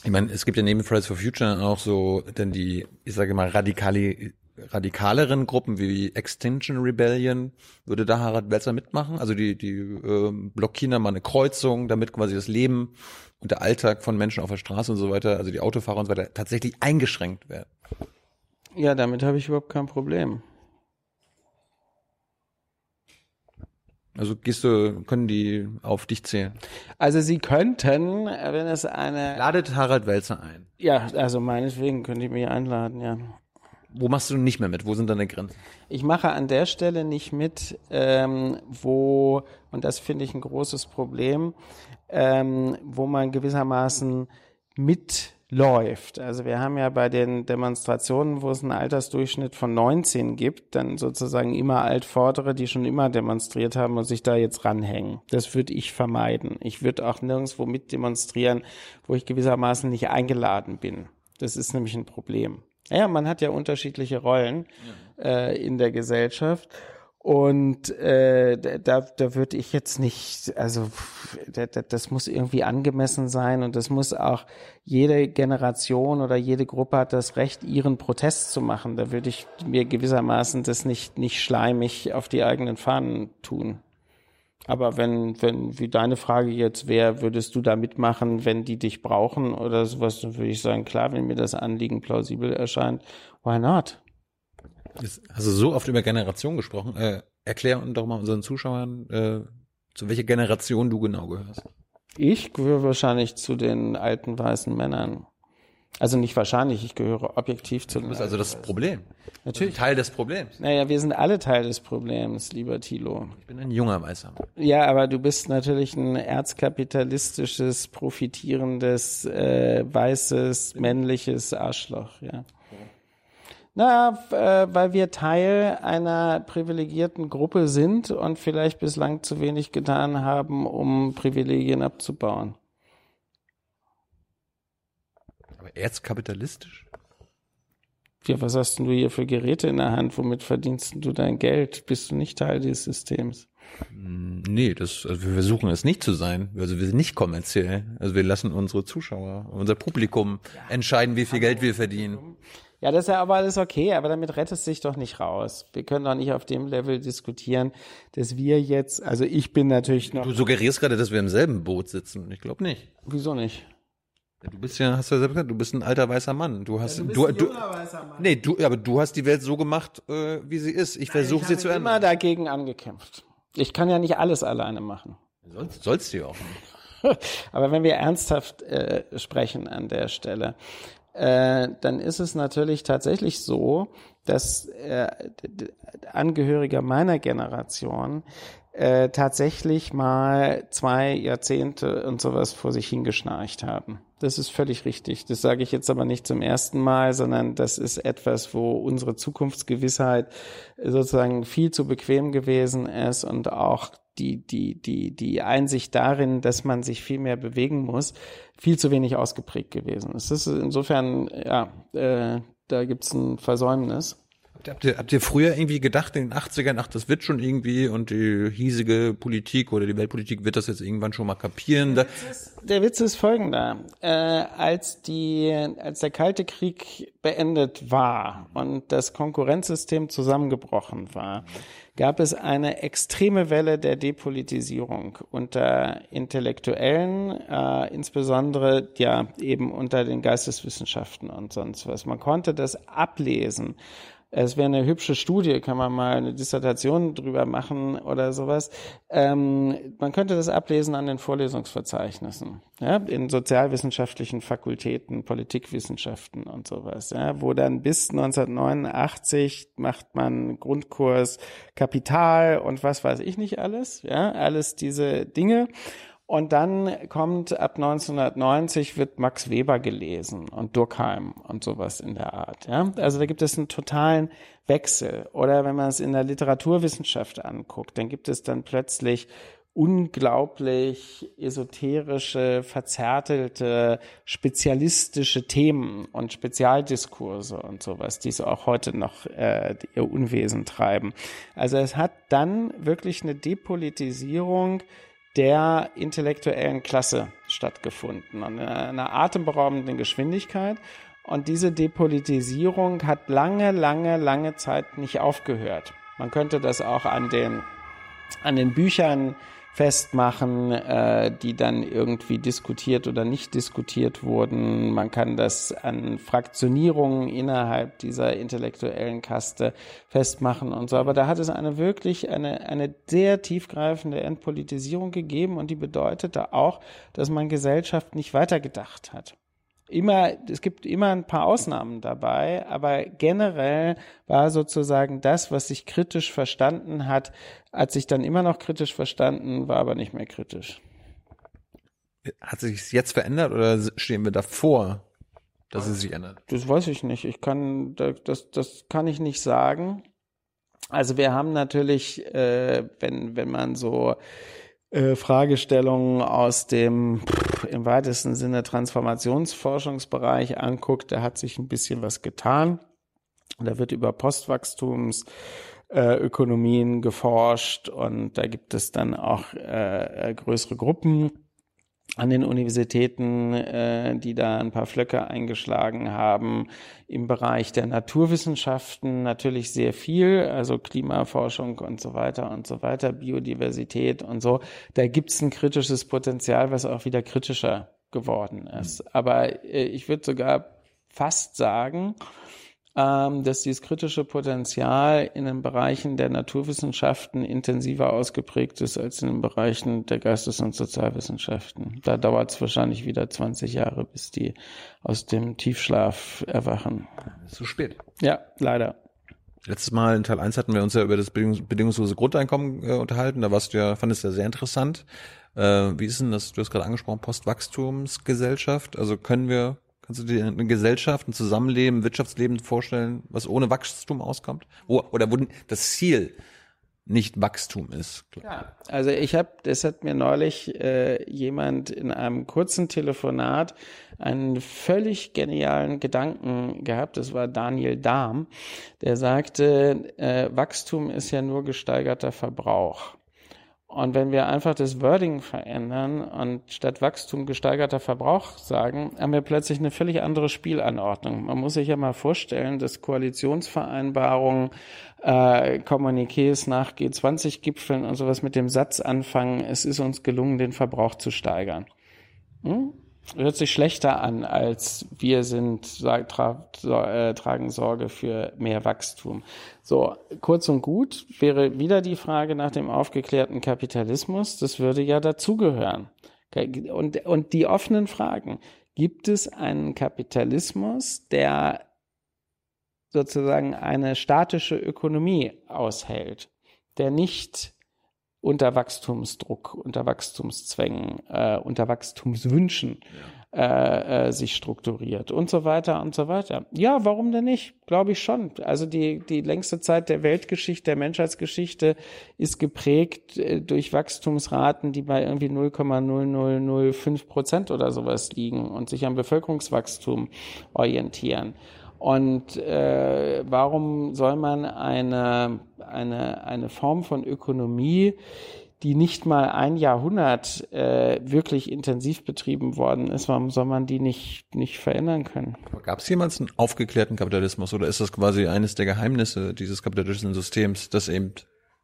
Ich meine, es gibt ja neben Fridays for Future auch so, denn die, ich sage mal, radikali radikaleren Gruppen wie Extinction Rebellion, würde da Harald Welzer mitmachen? Also die, die äh, blockieren da mal eine Kreuzung, damit quasi das Leben und der Alltag von Menschen auf der Straße und so weiter, also die Autofahrer und so weiter, tatsächlich eingeschränkt werden. Ja, damit habe ich überhaupt kein Problem. Also gehst du, können die auf dich zählen? Also Sie könnten, wenn es eine, Ladet Harald Welzer ein. ja, also meinetwegen könnte ich mich einladen, ja. Wo machst du nicht mehr mit? Wo sind deine Grenzen? Ich mache an der Stelle nicht mit, ähm, wo, und das finde ich ein großes Problem, ähm, wo man gewissermaßen mitläuft. Also wir haben ja bei den Demonstrationen, wo es einen Altersdurchschnitt von 19 gibt, dann sozusagen immer Altvordere, die schon immer demonstriert haben und sich da jetzt ranhängen. Das würde ich vermeiden. Ich würde auch nirgendwo mit demonstrieren, wo ich gewissermaßen nicht eingeladen bin. Das ist nämlich ein Problem. Ja, man hat ja unterschiedliche Rollen äh, in der Gesellschaft. Und äh, da, da würde ich jetzt nicht, also da, da, das muss irgendwie angemessen sein und das muss auch jede Generation oder jede Gruppe hat das Recht, ihren Protest zu machen. Da würde ich mir gewissermaßen das nicht, nicht schleimig auf die eigenen Fahnen tun. Aber wenn, wenn, wie deine Frage jetzt wäre, würdest du da mitmachen, wenn die dich brauchen oder sowas, dann würde ich sagen, klar, wenn mir das Anliegen plausibel erscheint, why not? Jetzt hast du so oft über Generation gesprochen. Äh, erklär doch mal unseren Zuschauern, äh, zu welcher Generation du genau gehörst. Ich gehöre wahrscheinlich zu den alten weißen Männern. Also nicht wahrscheinlich, ich gehöre objektiv zu Du den bist also das Problem. Natürlich. Teil des Problems. Naja, wir sind alle Teil des Problems, lieber Thilo. Ich bin ein junger Weißer. Ja, aber du bist natürlich ein erzkapitalistisches, profitierendes, äh, weißes, männliches Arschloch, ja. Na, äh, weil wir Teil einer privilegierten Gruppe sind und vielleicht bislang zu wenig getan haben, um Privilegien abzubauen. Aber erzkapitalistisch? Ja, was hast denn du hier für Geräte in der Hand? Womit verdienst du dein Geld? Bist du nicht Teil dieses Systems? Hm, Nee, das, also wir versuchen es nicht zu sein. Also wir sind nicht kommerziell. Also wir lassen unsere Zuschauer, unser Publikum entscheiden, wie viel Geld wir verdienen. Ja, das ist ja aber alles okay, aber damit rettest du dich doch nicht raus. Wir können doch nicht auf dem Level diskutieren, dass wir jetzt, also ich bin natürlich noch, Du suggerierst gerade, dass wir im selben Boot sitzen. Ich glaube nicht. wieso nicht? Du bist ja, hast du ja selbst gesagt, du bist ein alter weißer Mann. Du hast, du, du, nee, du, aber du hast die Welt so gemacht, äh, wie sie ist. Ich versuche sie zu immer ändern. dagegen angekämpft. Ich kann ja nicht alles alleine machen. Sollst, sollst du ja auch nicht. Aber wenn wir ernsthaft äh, sprechen an der Stelle, äh, dann ist es natürlich tatsächlich so, dass äh, d- d- Angehörige meiner Generation äh, tatsächlich mal zwei Jahrzehnte und sowas vor sich hingeschnarcht haben. Das ist völlig richtig. Das sage ich jetzt aber nicht zum ersten Mal, sondern das ist etwas, wo unsere Zukunftsgewissheit sozusagen viel zu bequem gewesen ist und auch die, die, die, die Einsicht darin, dass man sich viel mehr bewegen muss, viel zu wenig ausgeprägt gewesen. Es ist insofern, ja, äh, da gibt's ein Versäumnis. Habt ihr, habt ihr früher irgendwie gedacht in den 80ern, ach, das wird schon irgendwie und die hiesige Politik oder die Weltpolitik wird das jetzt irgendwann schon mal kapieren? Da, Der Witz ist folgender. Äh, als, die, als der Kalte Krieg beendet war und das Konkurrenzsystem zusammengebrochen war, gab es eine extreme Welle der Depolitisierung unter Intellektuellen, äh, insbesondere ja eben unter den Geisteswissenschaften und sonst was. Man konnte das ablesen. Es wäre eine hübsche Studie, kann man mal eine Dissertation drüber machen oder sowas. Ähm, man könnte das ablesen an den Vorlesungsverzeichnissen, ja, in sozialwissenschaftlichen Fakultäten, Politikwissenschaften und sowas, ja, wo dann bis 1989 macht man Grundkurs Kapital und was weiß ich nicht alles, ja, alles diese Dinge. Und dann kommt ab 1990 wird Max Weber gelesen und Durkheim und sowas in der Art. Ja? Also da gibt es einen totalen Wechsel. Oder wenn man es in der Literaturwissenschaft anguckt, dann gibt es dann plötzlich unglaublich esoterische, verzärtelte, spezialistische Themen und Spezialdiskurse und sowas, die so auch heute noch äh, ihr Unwesen treiben. Also es hat dann wirklich eine Depolitisierung der intellektuellen Klasse stattgefunden und in einer atemberaubenden Geschwindigkeit. Und diese Depolitisierung hat lange, lange, lange Zeit nicht aufgehört. Man könnte das auch an den, an den Büchern festmachen, äh, die dann irgendwie diskutiert oder nicht diskutiert wurden. Man kann das an Fraktionierungen innerhalb dieser intellektuellen Kaste festmachen und so. Aber da hat es eine wirklich eine, eine sehr tiefgreifende Entpolitisierung gegeben und die bedeutete auch, dass man Gesellschaft nicht weitergedacht hat immer, es gibt immer ein paar Ausnahmen dabei, aber generell war sozusagen das, was sich kritisch verstanden hat, hat sich dann immer noch kritisch verstanden, war aber nicht mehr kritisch. Hat sich jetzt verändert oder stehen wir davor, dass es sich ändert? Das weiß ich nicht. Ich kann, das, das kann ich nicht sagen. Also wir haben natürlich, äh, wenn, wenn man so äh, Fragestellungen aus dem im weitesten Sinne Transformationsforschungsbereich anguckt, da hat sich ein bisschen was getan. Da wird über Postwachstumsökonomien äh, geforscht und da gibt es dann auch äh, größere Gruppen an den Universitäten, äh, die da ein paar Flöcke eingeschlagen haben. Im Bereich der Naturwissenschaften natürlich sehr viel, also Klimaforschung und so weiter und so weiter, Biodiversität und so. Da gibt's ein kritisches Potenzial, was auch wieder kritischer geworden ist. Aber äh, ich würde sogar fast sagen, dass dieses kritische Potenzial in den Bereichen der Naturwissenschaften intensiver ausgeprägt ist als in den Bereichen der Geistes- und Sozialwissenschaften. Da dauert es wahrscheinlich wieder 20 Jahre, bis die aus dem Tiefschlaf erwachen. Zu spät. Ja, leider. Letztes Mal in Teil 1 hatten wir uns ja über das bedingungslose Grundeinkommen äh, unterhalten. Da warst du ja, fandest du ja sehr interessant. Äh, wie ist denn das, du hast gerade angesprochen, Postwachstumsgesellschaft? Also können wir Kannst du dir eine Gesellschaft, ein Zusammenleben, Wirtschaftsleben vorstellen, was ohne Wachstum auskommt? Wo, oder wo das Ziel nicht Wachstum ist? Ja, also ich habe, das hat mir neulich äh, jemand in einem kurzen Telefonat einen völlig genialen Gedanken gehabt. Das war Daniel Dahm, der sagte, äh, Wachstum ist ja nur gesteigerter Verbrauch. Und wenn wir einfach das Wording verändern und statt Wachstum gesteigerter Verbrauch sagen, haben wir plötzlich eine völlig andere Spielanordnung. Man muss sich ja mal vorstellen, dass Koalitionsvereinbarungen, äh, Kommuniqués nach G20-Gipfeln und sowas mit dem Satz anfangen, es ist uns gelungen, den Verbrauch zu steigern. Hm? Hört sich schlechter an, als wir sind, tra äh, tragen Sorge für mehr Wachstum. So, kurz und gut wäre wieder die Frage nach dem aufgeklärten Kapitalismus. Das würde ja dazugehören. Und, und die offenen Fragen. Gibt es einen Kapitalismus, der sozusagen eine statische Ökonomie aushält, der nicht unter Wachstumsdruck, unter Wachstumszwängen, äh, unter Wachstumswünschen äh, äh, sich strukturiert und so weiter und so weiter. Ja, warum denn nicht? Glaube ich schon. Also die, die längste Zeit der Weltgeschichte, der Menschheitsgeschichte ist geprägt äh, durch Wachstumsraten, die bei irgendwie 0,0005 Prozent oder sowas liegen und sich am Bevölkerungswachstum orientieren. Und äh, warum soll man eine, eine, eine Form von Ökonomie, die nicht mal ein Jahrhundert äh, wirklich intensiv betrieben worden ist, warum soll man die nicht, nicht verändern können? Gab es jemals einen aufgeklärten Kapitalismus oder ist das quasi eines der Geheimnisse dieses kapitalistischen Systems, das eben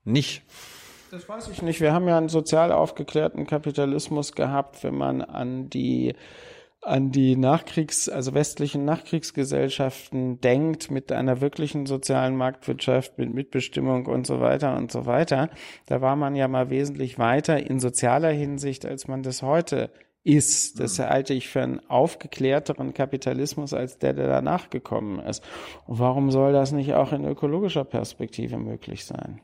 nicht das weiß ich nicht. Wir haben ja einen sozial aufgeklärten Kapitalismus gehabt, wenn man an die an die Nachkriegs-, also westlichen Nachkriegsgesellschaften denkt, mit einer wirklichen sozialen Marktwirtschaft, mit Mitbestimmung und so weiter und so weiter, da war man ja mal wesentlich weiter in sozialer Hinsicht, als man das heute ist. Das mhm. halte ich für einen aufgeklärteren Kapitalismus als der, der danach gekommen ist. Und warum soll das nicht auch in ökologischer Perspektive möglich sein?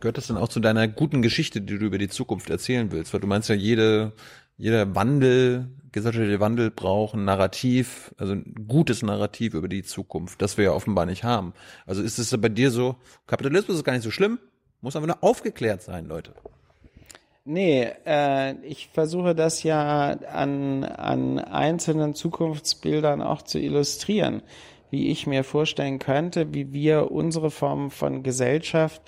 Gehört das denn auch zu deiner guten Geschichte, die du über die Zukunft erzählen willst? Weil du meinst ja, jede, jeder Wandel, gesellschaftliche Wandel braucht ein Narrativ, also ein gutes Narrativ über die Zukunft, das wir ja offenbar nicht haben. Also ist es bei dir so, Kapitalismus ist gar nicht so schlimm, muss aber nur aufgeklärt sein, Leute. Nee, äh, ich versuche das ja an, an einzelnen Zukunftsbildern auch zu illustrieren, wie ich mir vorstellen könnte, wie wir unsere Form von Gesellschaft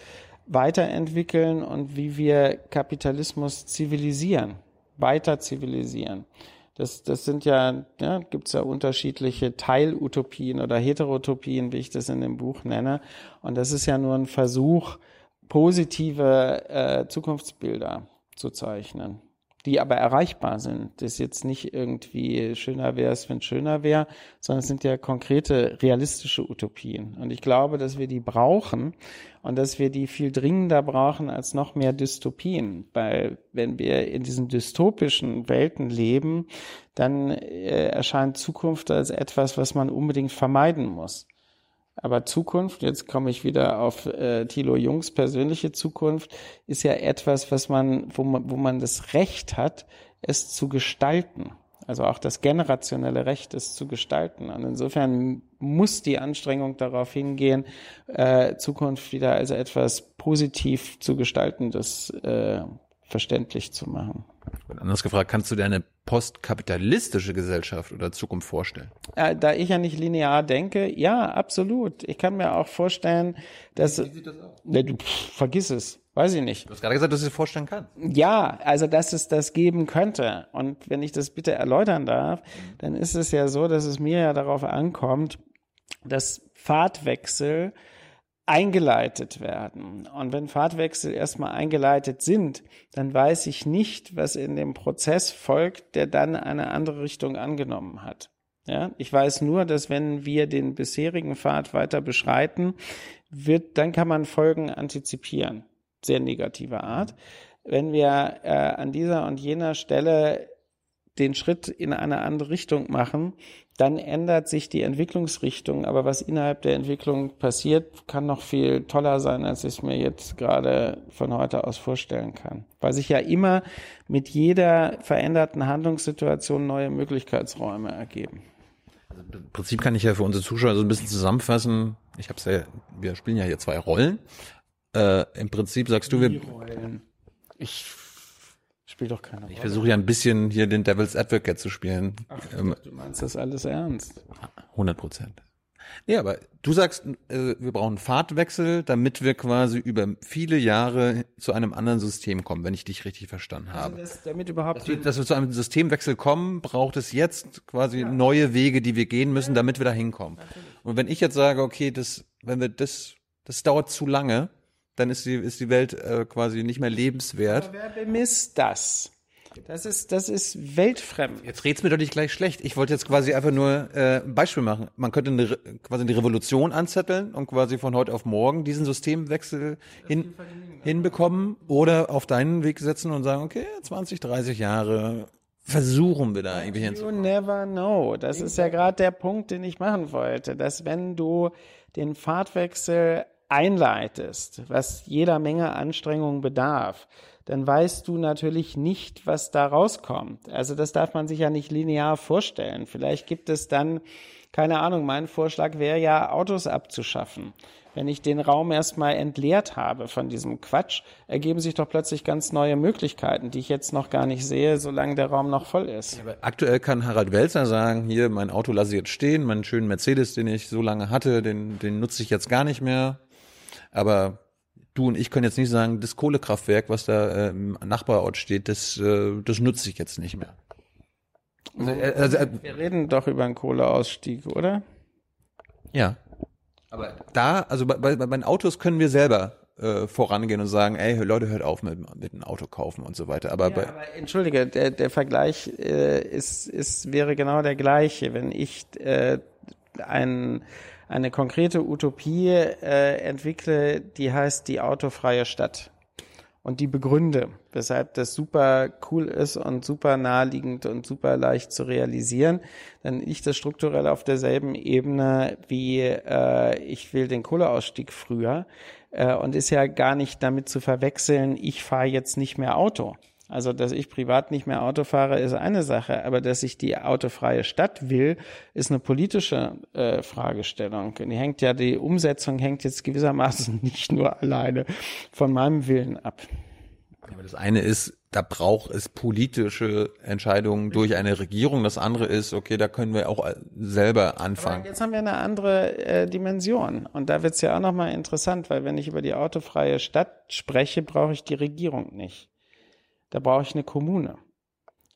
weiterentwickeln und wie wir Kapitalismus zivilisieren weiter zivilisieren. Das, das sind ja, ja gibt es ja unterschiedliche Teilutopien oder Heterotopien, wie ich das in dem Buch nenne. Und das ist ja nur ein Versuch, positive äh, Zukunftsbilder zu zeichnen die aber erreichbar sind. Das ist jetzt nicht irgendwie schöner wäre es, wenn schöner wäre, sondern es sind ja konkrete, realistische Utopien. Und ich glaube, dass wir die brauchen und dass wir die viel dringender brauchen als noch mehr Dystopien. Weil wenn wir in diesen dystopischen Welten leben, dann äh, erscheint Zukunft als etwas, was man unbedingt vermeiden muss. Aber Zukunft, jetzt komme ich wieder auf äh, Thilo Jungs persönliche Zukunft, ist ja etwas, was man, wo man, wo man das Recht hat, es zu gestalten. Also auch das generationelle Recht, es zu gestalten. Und insofern muss die Anstrengung darauf hingehen, äh, Zukunft wieder als etwas positiv zu gestalten, das äh, verständlich zu machen. Und anders gefragt, kannst du dir eine postkapitalistische Gesellschaft oder Zukunft vorstellen? Äh, da ich ja nicht linear denke, ja, absolut. Ich kann mir auch vorstellen, dass. Wie sieht das aus? Ne, du, pff, vergiss es. Weiß ich nicht. Du hast gerade gesagt, dass du es vorstellen kannst. Ja, also dass es das geben könnte. Und wenn ich das bitte erläutern darf, dann ist es ja so, dass es mir ja darauf ankommt, dass Fahrtwechsel eingeleitet werden. Und wenn Fahrtwechsel erstmal eingeleitet sind, dann weiß ich nicht, was in dem Prozess folgt, der dann eine andere Richtung angenommen hat. Ja, ich weiß nur, dass wenn wir den bisherigen Pfad weiter beschreiten, wird, dann kann man Folgen antizipieren. Sehr negativer Art. Wenn wir äh, an dieser und jener Stelle den Schritt in eine andere Richtung machen, dann ändert sich die Entwicklungsrichtung. Aber was innerhalb der Entwicklung passiert, kann noch viel toller sein, als ich es mir jetzt gerade von heute aus vorstellen kann. Weil sich ja immer mit jeder veränderten Handlungssituation neue Möglichkeitsräume ergeben. Also Im Prinzip kann ich ja für unsere Zuschauer so ein bisschen zusammenfassen. Ich habe ja, wir spielen ja hier zwei Rollen. Äh, Im Prinzip sagst du, wir. Rollen. Ich Spielt doch keine Rolle. Ich versuche ja ein bisschen hier den Devil's Advocate zu spielen. Ach, ähm, du meinst das alles ernst? 100 Prozent. Ja, aber du sagst, äh, wir brauchen Fahrtwechsel, damit wir quasi über viele Jahre zu einem anderen System kommen, wenn ich dich richtig verstanden also habe. Also das, damit überhaupt dass wir, dass wir, zu einem Systemwechsel kommen, braucht es jetzt quasi ja. neue Wege, die wir gehen müssen, damit wir da hinkommen. Und wenn ich jetzt sage, okay, das, wenn wir das, das dauert zu lange, dann ist die, ist die Welt äh, quasi nicht mehr lebenswert. Aber wer bemisst das? Das ist, das ist weltfremd. Jetzt red's mir doch nicht gleich schlecht. Ich wollte jetzt quasi einfach nur äh, ein Beispiel machen. Man könnte eine, quasi eine Revolution anzetteln und quasi von heute auf morgen diesen Systemwechsel hin, hinbekommen oder auf deinen Weg setzen und sagen, okay, 20, 30 Jahre versuchen wir da irgendwie hinzukommen. You never know. Das ist ja gerade der Punkt, den ich machen wollte, dass wenn du den Fahrtwechsel einleitest, was jeder Menge Anstrengung bedarf, dann weißt du natürlich nicht, was da rauskommt. Also das darf man sich ja nicht linear vorstellen. Vielleicht gibt es dann, keine Ahnung, mein Vorschlag wäre ja, Autos abzuschaffen. Wenn ich den Raum erstmal entleert habe von diesem Quatsch, ergeben sich doch plötzlich ganz neue Möglichkeiten, die ich jetzt noch gar nicht sehe, solange der Raum noch voll ist. Ja, aktuell kann Harald Welzer sagen, hier, mein Auto lasse ich jetzt stehen, meinen schönen Mercedes, den ich so lange hatte, den, den nutze ich jetzt gar nicht mehr. Aber du und ich können jetzt nicht sagen, das Kohlekraftwerk, was da äh, im Nachbarort steht, das, äh, das nutze ich jetzt nicht mehr. Also, äh, also, äh, Wir reden doch über einen Kohleausstieg, oder? Ja. Aber da, also bei, bei, bei den Autos können wir selber äh, vorangehen und sagen, ey, Leute, hört auf mit, mit einem Auto kaufen und so weiter. Aber, ja, bei, aber entschuldige, der, der Vergleich äh, ist, ist, wäre genau der gleiche. Wenn ich äh, ein eine konkrete Utopie äh, entwickle, die heißt die autofreie Stadt. Und die begründe, weshalb das super cool ist und super naheliegend und super leicht zu realisieren, dann liegt das strukturell auf derselben Ebene wie äh, ich will den Kohleausstieg früher äh, und ist ja gar nicht damit zu verwechseln, ich fahre jetzt nicht mehr Auto. Also, dass ich privat nicht mehr Auto fahre, ist eine Sache, aber dass ich die autofreie Stadt will, ist eine politische äh, Fragestellung. Die hängt ja, die Umsetzung hängt jetzt gewissermaßen nicht nur alleine von meinem Willen ab. Aber das eine ist, da braucht es politische Entscheidungen durch eine Regierung. Das andere ist, okay, da können wir auch selber anfangen. Aber jetzt haben wir eine andere äh, Dimension. Und da wird es ja auch nochmal interessant, weil wenn ich über die autofreie Stadt spreche, brauche ich die Regierung nicht. Da brauche ich eine Kommune.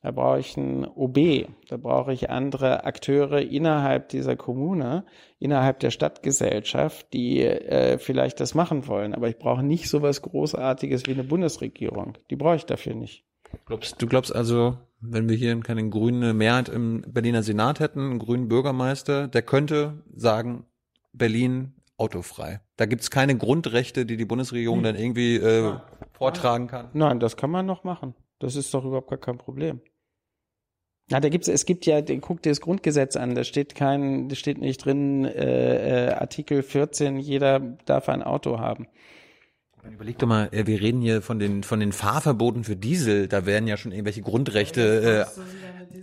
Da brauche ich einen OB, da brauche ich andere Akteure innerhalb dieser Kommune, innerhalb der Stadtgesellschaft, die äh, vielleicht das machen wollen. Aber ich brauche nicht so was Großartiges wie eine Bundesregierung. Die brauche ich dafür nicht. Glaubst, du glaubst also, wenn wir hier keine grüne Mehrheit im Berliner Senat hätten, einen grünen Bürgermeister, der könnte sagen, Berlin autofrei. Da gibt's keine Grundrechte, die die Bundesregierung dann irgendwie äh, vortragen kann. Nein, das kann man noch machen. Das ist doch überhaupt gar kein Problem. Na, da gibt's, es gibt ja, guck dir das Grundgesetz an, da steht kein, da steht nicht drin, äh, äh, Artikel 14, jeder darf ein Auto haben. Überleg doch mal, äh, wir reden hier von den, von den Fahrverboten für Diesel, da werden ja schon irgendwelche Grundrechte, äh,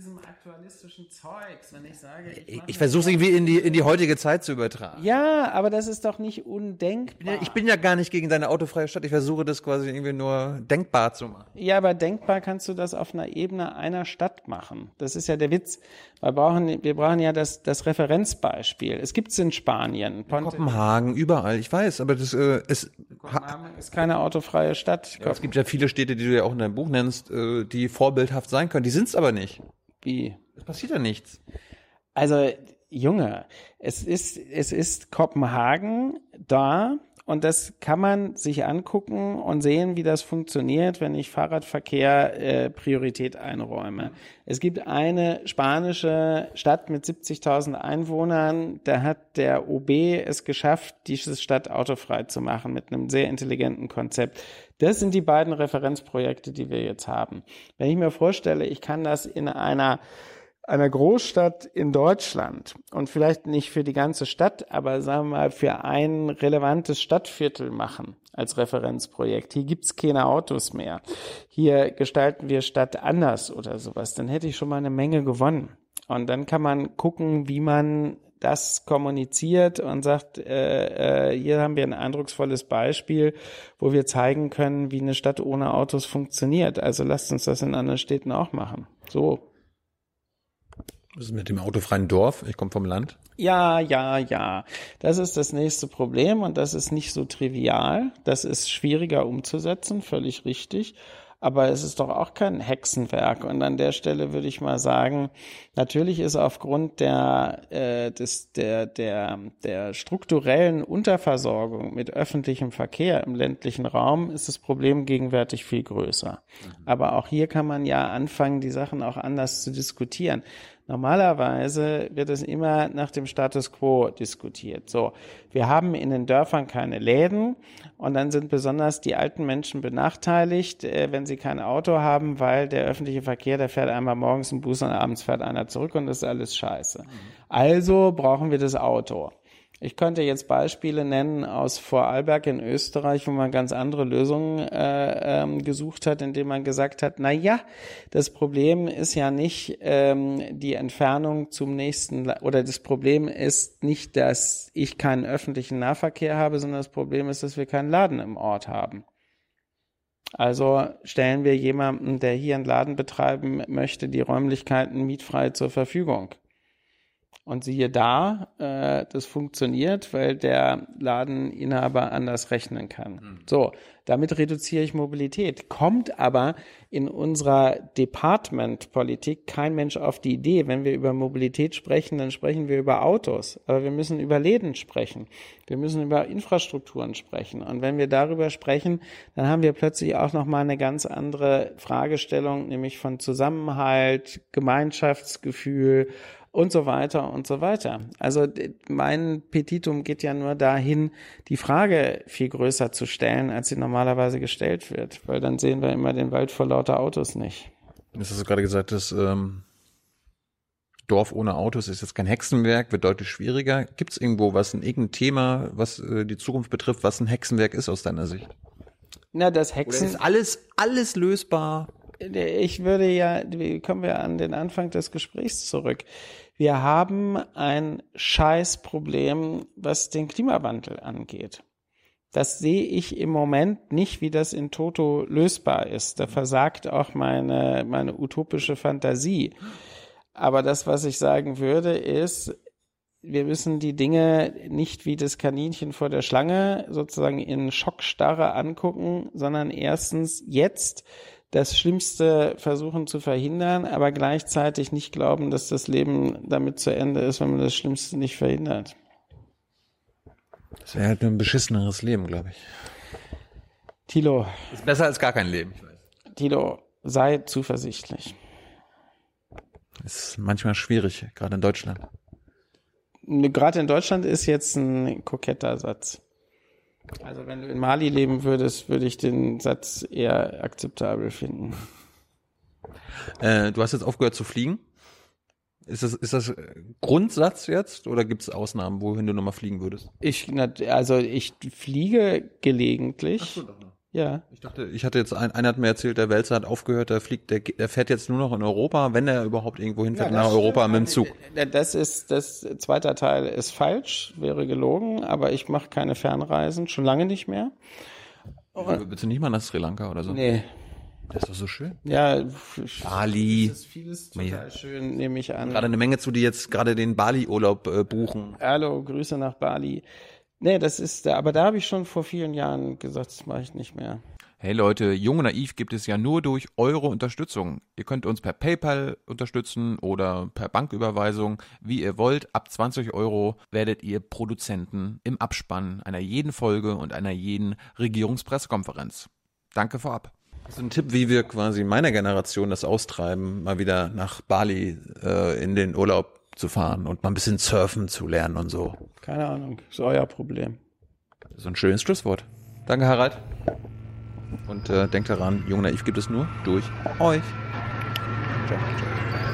aktualistischen Zeugs, wenn ich sage, ich, ich versuche es irgendwie in die, in die heutige Zeit zu übertragen. Ja, aber das ist doch nicht undenkbar. Ich bin ja gar nicht gegen deine autofreie Stadt, ich versuche das quasi irgendwie nur denkbar zu machen. Ja, aber denkbar kannst du das auf einer Ebene einer Stadt machen. Das ist ja der Witz. Wir brauchen, wir brauchen ja das, das Referenzbeispiel. Es gibt's in Spanien. Ponte Kopenhagen, überall, ich weiß, aber das äh, ist, ha, Kopenhagen ist keine autofreie Stadt. es gibt ja viele Städte, die du ja auch in deinem Buch nennst, äh, die vorbildhaft sein können. Die sind's aber nicht. Wie? Es passiert ja nichts. Also, Junge, es ist, es ist Kopenhagen da und das kann man sich angucken und sehen, wie das funktioniert, wenn ich Fahrradverkehr äh, Priorität einräume. Es gibt eine spanische Stadt mit 70.000 Einwohnern, da hat der OB es geschafft, diese Stadt autofrei zu machen mit einem sehr intelligenten Konzept. Das sind die beiden Referenzprojekte, die wir jetzt haben. Wenn ich mir vorstelle, ich kann das in einer einer Großstadt in Deutschland und vielleicht nicht für die ganze Stadt, aber sagen wir mal für ein relevantes Stadtviertel machen als Referenzprojekt. Hier gibt's keine Autos mehr. Hier gestalten wir Stadt anders oder sowas. Dann hätte ich schon mal eine Menge gewonnen. Und dann kann man gucken, wie man das kommuniziert und sagt, äh, äh, hier haben wir ein eindrucksvolles Beispiel, wo wir zeigen können, wie eine Stadt ohne Autos funktioniert. Also lasst uns das in anderen Städten auch machen. So. Was ist mit dem autofreien Dorf? Ich komme vom Land. Ja, ja, ja. Das ist das nächste Problem und das ist nicht so trivial. Das ist schwieriger umzusetzen, völlig richtig. Aber es ist doch auch kein Hexenwerk. Und an der Stelle würde ich mal sagen, natürlich ist aufgrund der, äh, des, der, der, der strukturellen Unterversorgung mit öffentlichem Verkehr im ländlichen Raum ist das Problem gegenwärtig viel größer. Aber auch hier kann man ja anfangen, die Sachen auch anders zu diskutieren. Normalerweise wird es immer nach dem Status quo diskutiert. So, wir haben in den Dörfern keine Läden und dann sind besonders die alten Menschen benachteiligt, äh, wenn sie kein Auto haben, weil der öffentliche Verkehr, der fährt einmal morgens im Bus und abends fährt einer zurück und das ist alles scheiße. Also brauchen wir das Auto. Ich könnte jetzt Beispiele nennen aus Vorarlberg in Österreich, wo man ganz andere Lösungen äh, ähm, gesucht hat, indem man gesagt hat, na ja, das Problem ist ja nicht ähm, die Entfernung zum nächsten oder das Problem ist nicht, dass ich keinen öffentlichen Nahverkehr habe, sondern das Problem ist, dass wir keinen Laden im Ort haben. Also stellen wir jemanden, der hier einen Laden betreiben möchte, die Räumlichkeiten mietfrei zur Verfügung. Und siehe da, äh, das funktioniert, weil der Ladeninhaber anders rechnen kann. So, damit reduziere ich Mobilität. Kommt aber in unserer Department-Politik kein Mensch auf die Idee. Wenn wir über Mobilität sprechen, dann sprechen wir über Autos. Aber wir müssen über Läden sprechen. Wir müssen über Infrastrukturen sprechen. Und wenn wir darüber sprechen, dann haben wir plötzlich auch nochmal eine ganz andere Fragestellung, nämlich von Zusammenhalt, Gemeinschaftsgefühl, und so weiter und so weiter. Also mein Petitum geht ja nur dahin, die Frage viel größer zu stellen, als sie normalerweise gestellt wird, weil dann sehen wir immer den Wald vor lauter Autos nicht. Das hast du gerade gesagt, das ähm, Dorf ohne Autos ist jetzt kein Hexenwerk, wird deutlich schwieriger. Gibt es irgendwo was, ein irgendein Thema, was äh, die Zukunft betrifft, was ein Hexenwerk ist aus deiner Sicht? Na, das Oder Hexen. ist alles, alles lösbar? ich würde ja, wie kommen wir an den Anfang des Gesprächs zurück. Wir haben ein Scheißproblem, was den Klimawandel angeht. Das sehe ich im Moment nicht, wie das in Toto lösbar ist. Da versagt auch meine, meine utopische Fantasie. Aber das, was ich sagen würde, ist, wir müssen die Dinge nicht wie das Kaninchen vor der Schlange sozusagen in Schockstarre angucken, sondern erstens jetzt das Schlimmste versuchen zu verhindern, aber gleichzeitig nicht glauben, dass das Leben damit zu Ende ist, wenn man das Schlimmste nicht verhindert. Das wäre halt nur ein beschisseneres Leben, glaube ich. Tilo, Ist besser als gar kein Leben. Tilo, sei zuversichtlich. Ist manchmal schwierig, gerade in Deutschland. Gerade in Deutschland ist jetzt ein koketter Satz. Also wenn du in Mali leben würdest, würde ich den Satz eher akzeptabel finden. Äh, du hast jetzt aufgehört zu fliegen. Ist das, ist das Grundsatz jetzt oder gibt es Ausnahmen, wohin du nochmal fliegen würdest? Ich, also ich fliege gelegentlich. Ja. Ich dachte, ich hatte jetzt, ein, einer hat mir erzählt, der Welser hat aufgehört, der fliegt, der, der fährt jetzt nur noch in Europa, wenn er überhaupt irgendwo hinfährt, nach Europa mit dem Zug. Das ist, das zweite Teil ist falsch, wäre gelogen, aber ich mache keine Fernreisen, schon lange nicht mehr. Willst du nicht mal nach Sri Lanka oder so? Nee. Das ist doch so schön. Ja, Bali. das ist vieles total schön, nehme ich an. Gerade eine Menge zu, die jetzt gerade den Bali-Urlaub äh, buchen. Hallo, Grüße nach Bali. Nee, das ist, aber da habe ich schon vor vielen Jahren gesagt, das mache ich nicht mehr. Hey Leute, Jung und Naiv gibt es ja nur durch eure Unterstützung. Ihr könnt uns per PayPal unterstützen oder per Banküberweisung, wie ihr wollt. Ab 20 Euro werdet ihr Produzenten im Abspann einer jeden Folge und einer jeden Regierungspressekonferenz. Danke vorab. So ein Tipp, wie wir quasi meiner Generation das austreiben, mal wieder nach Bali äh, in den Urlaub zu fahren und mal ein bisschen surfen zu lernen und so. Keine Ahnung, ist euer Problem. So ein schönes Schlusswort. Danke, Harald. Und äh, denkt daran, Jung und Naiv gibt es nur durch euch. Ciao, ciao.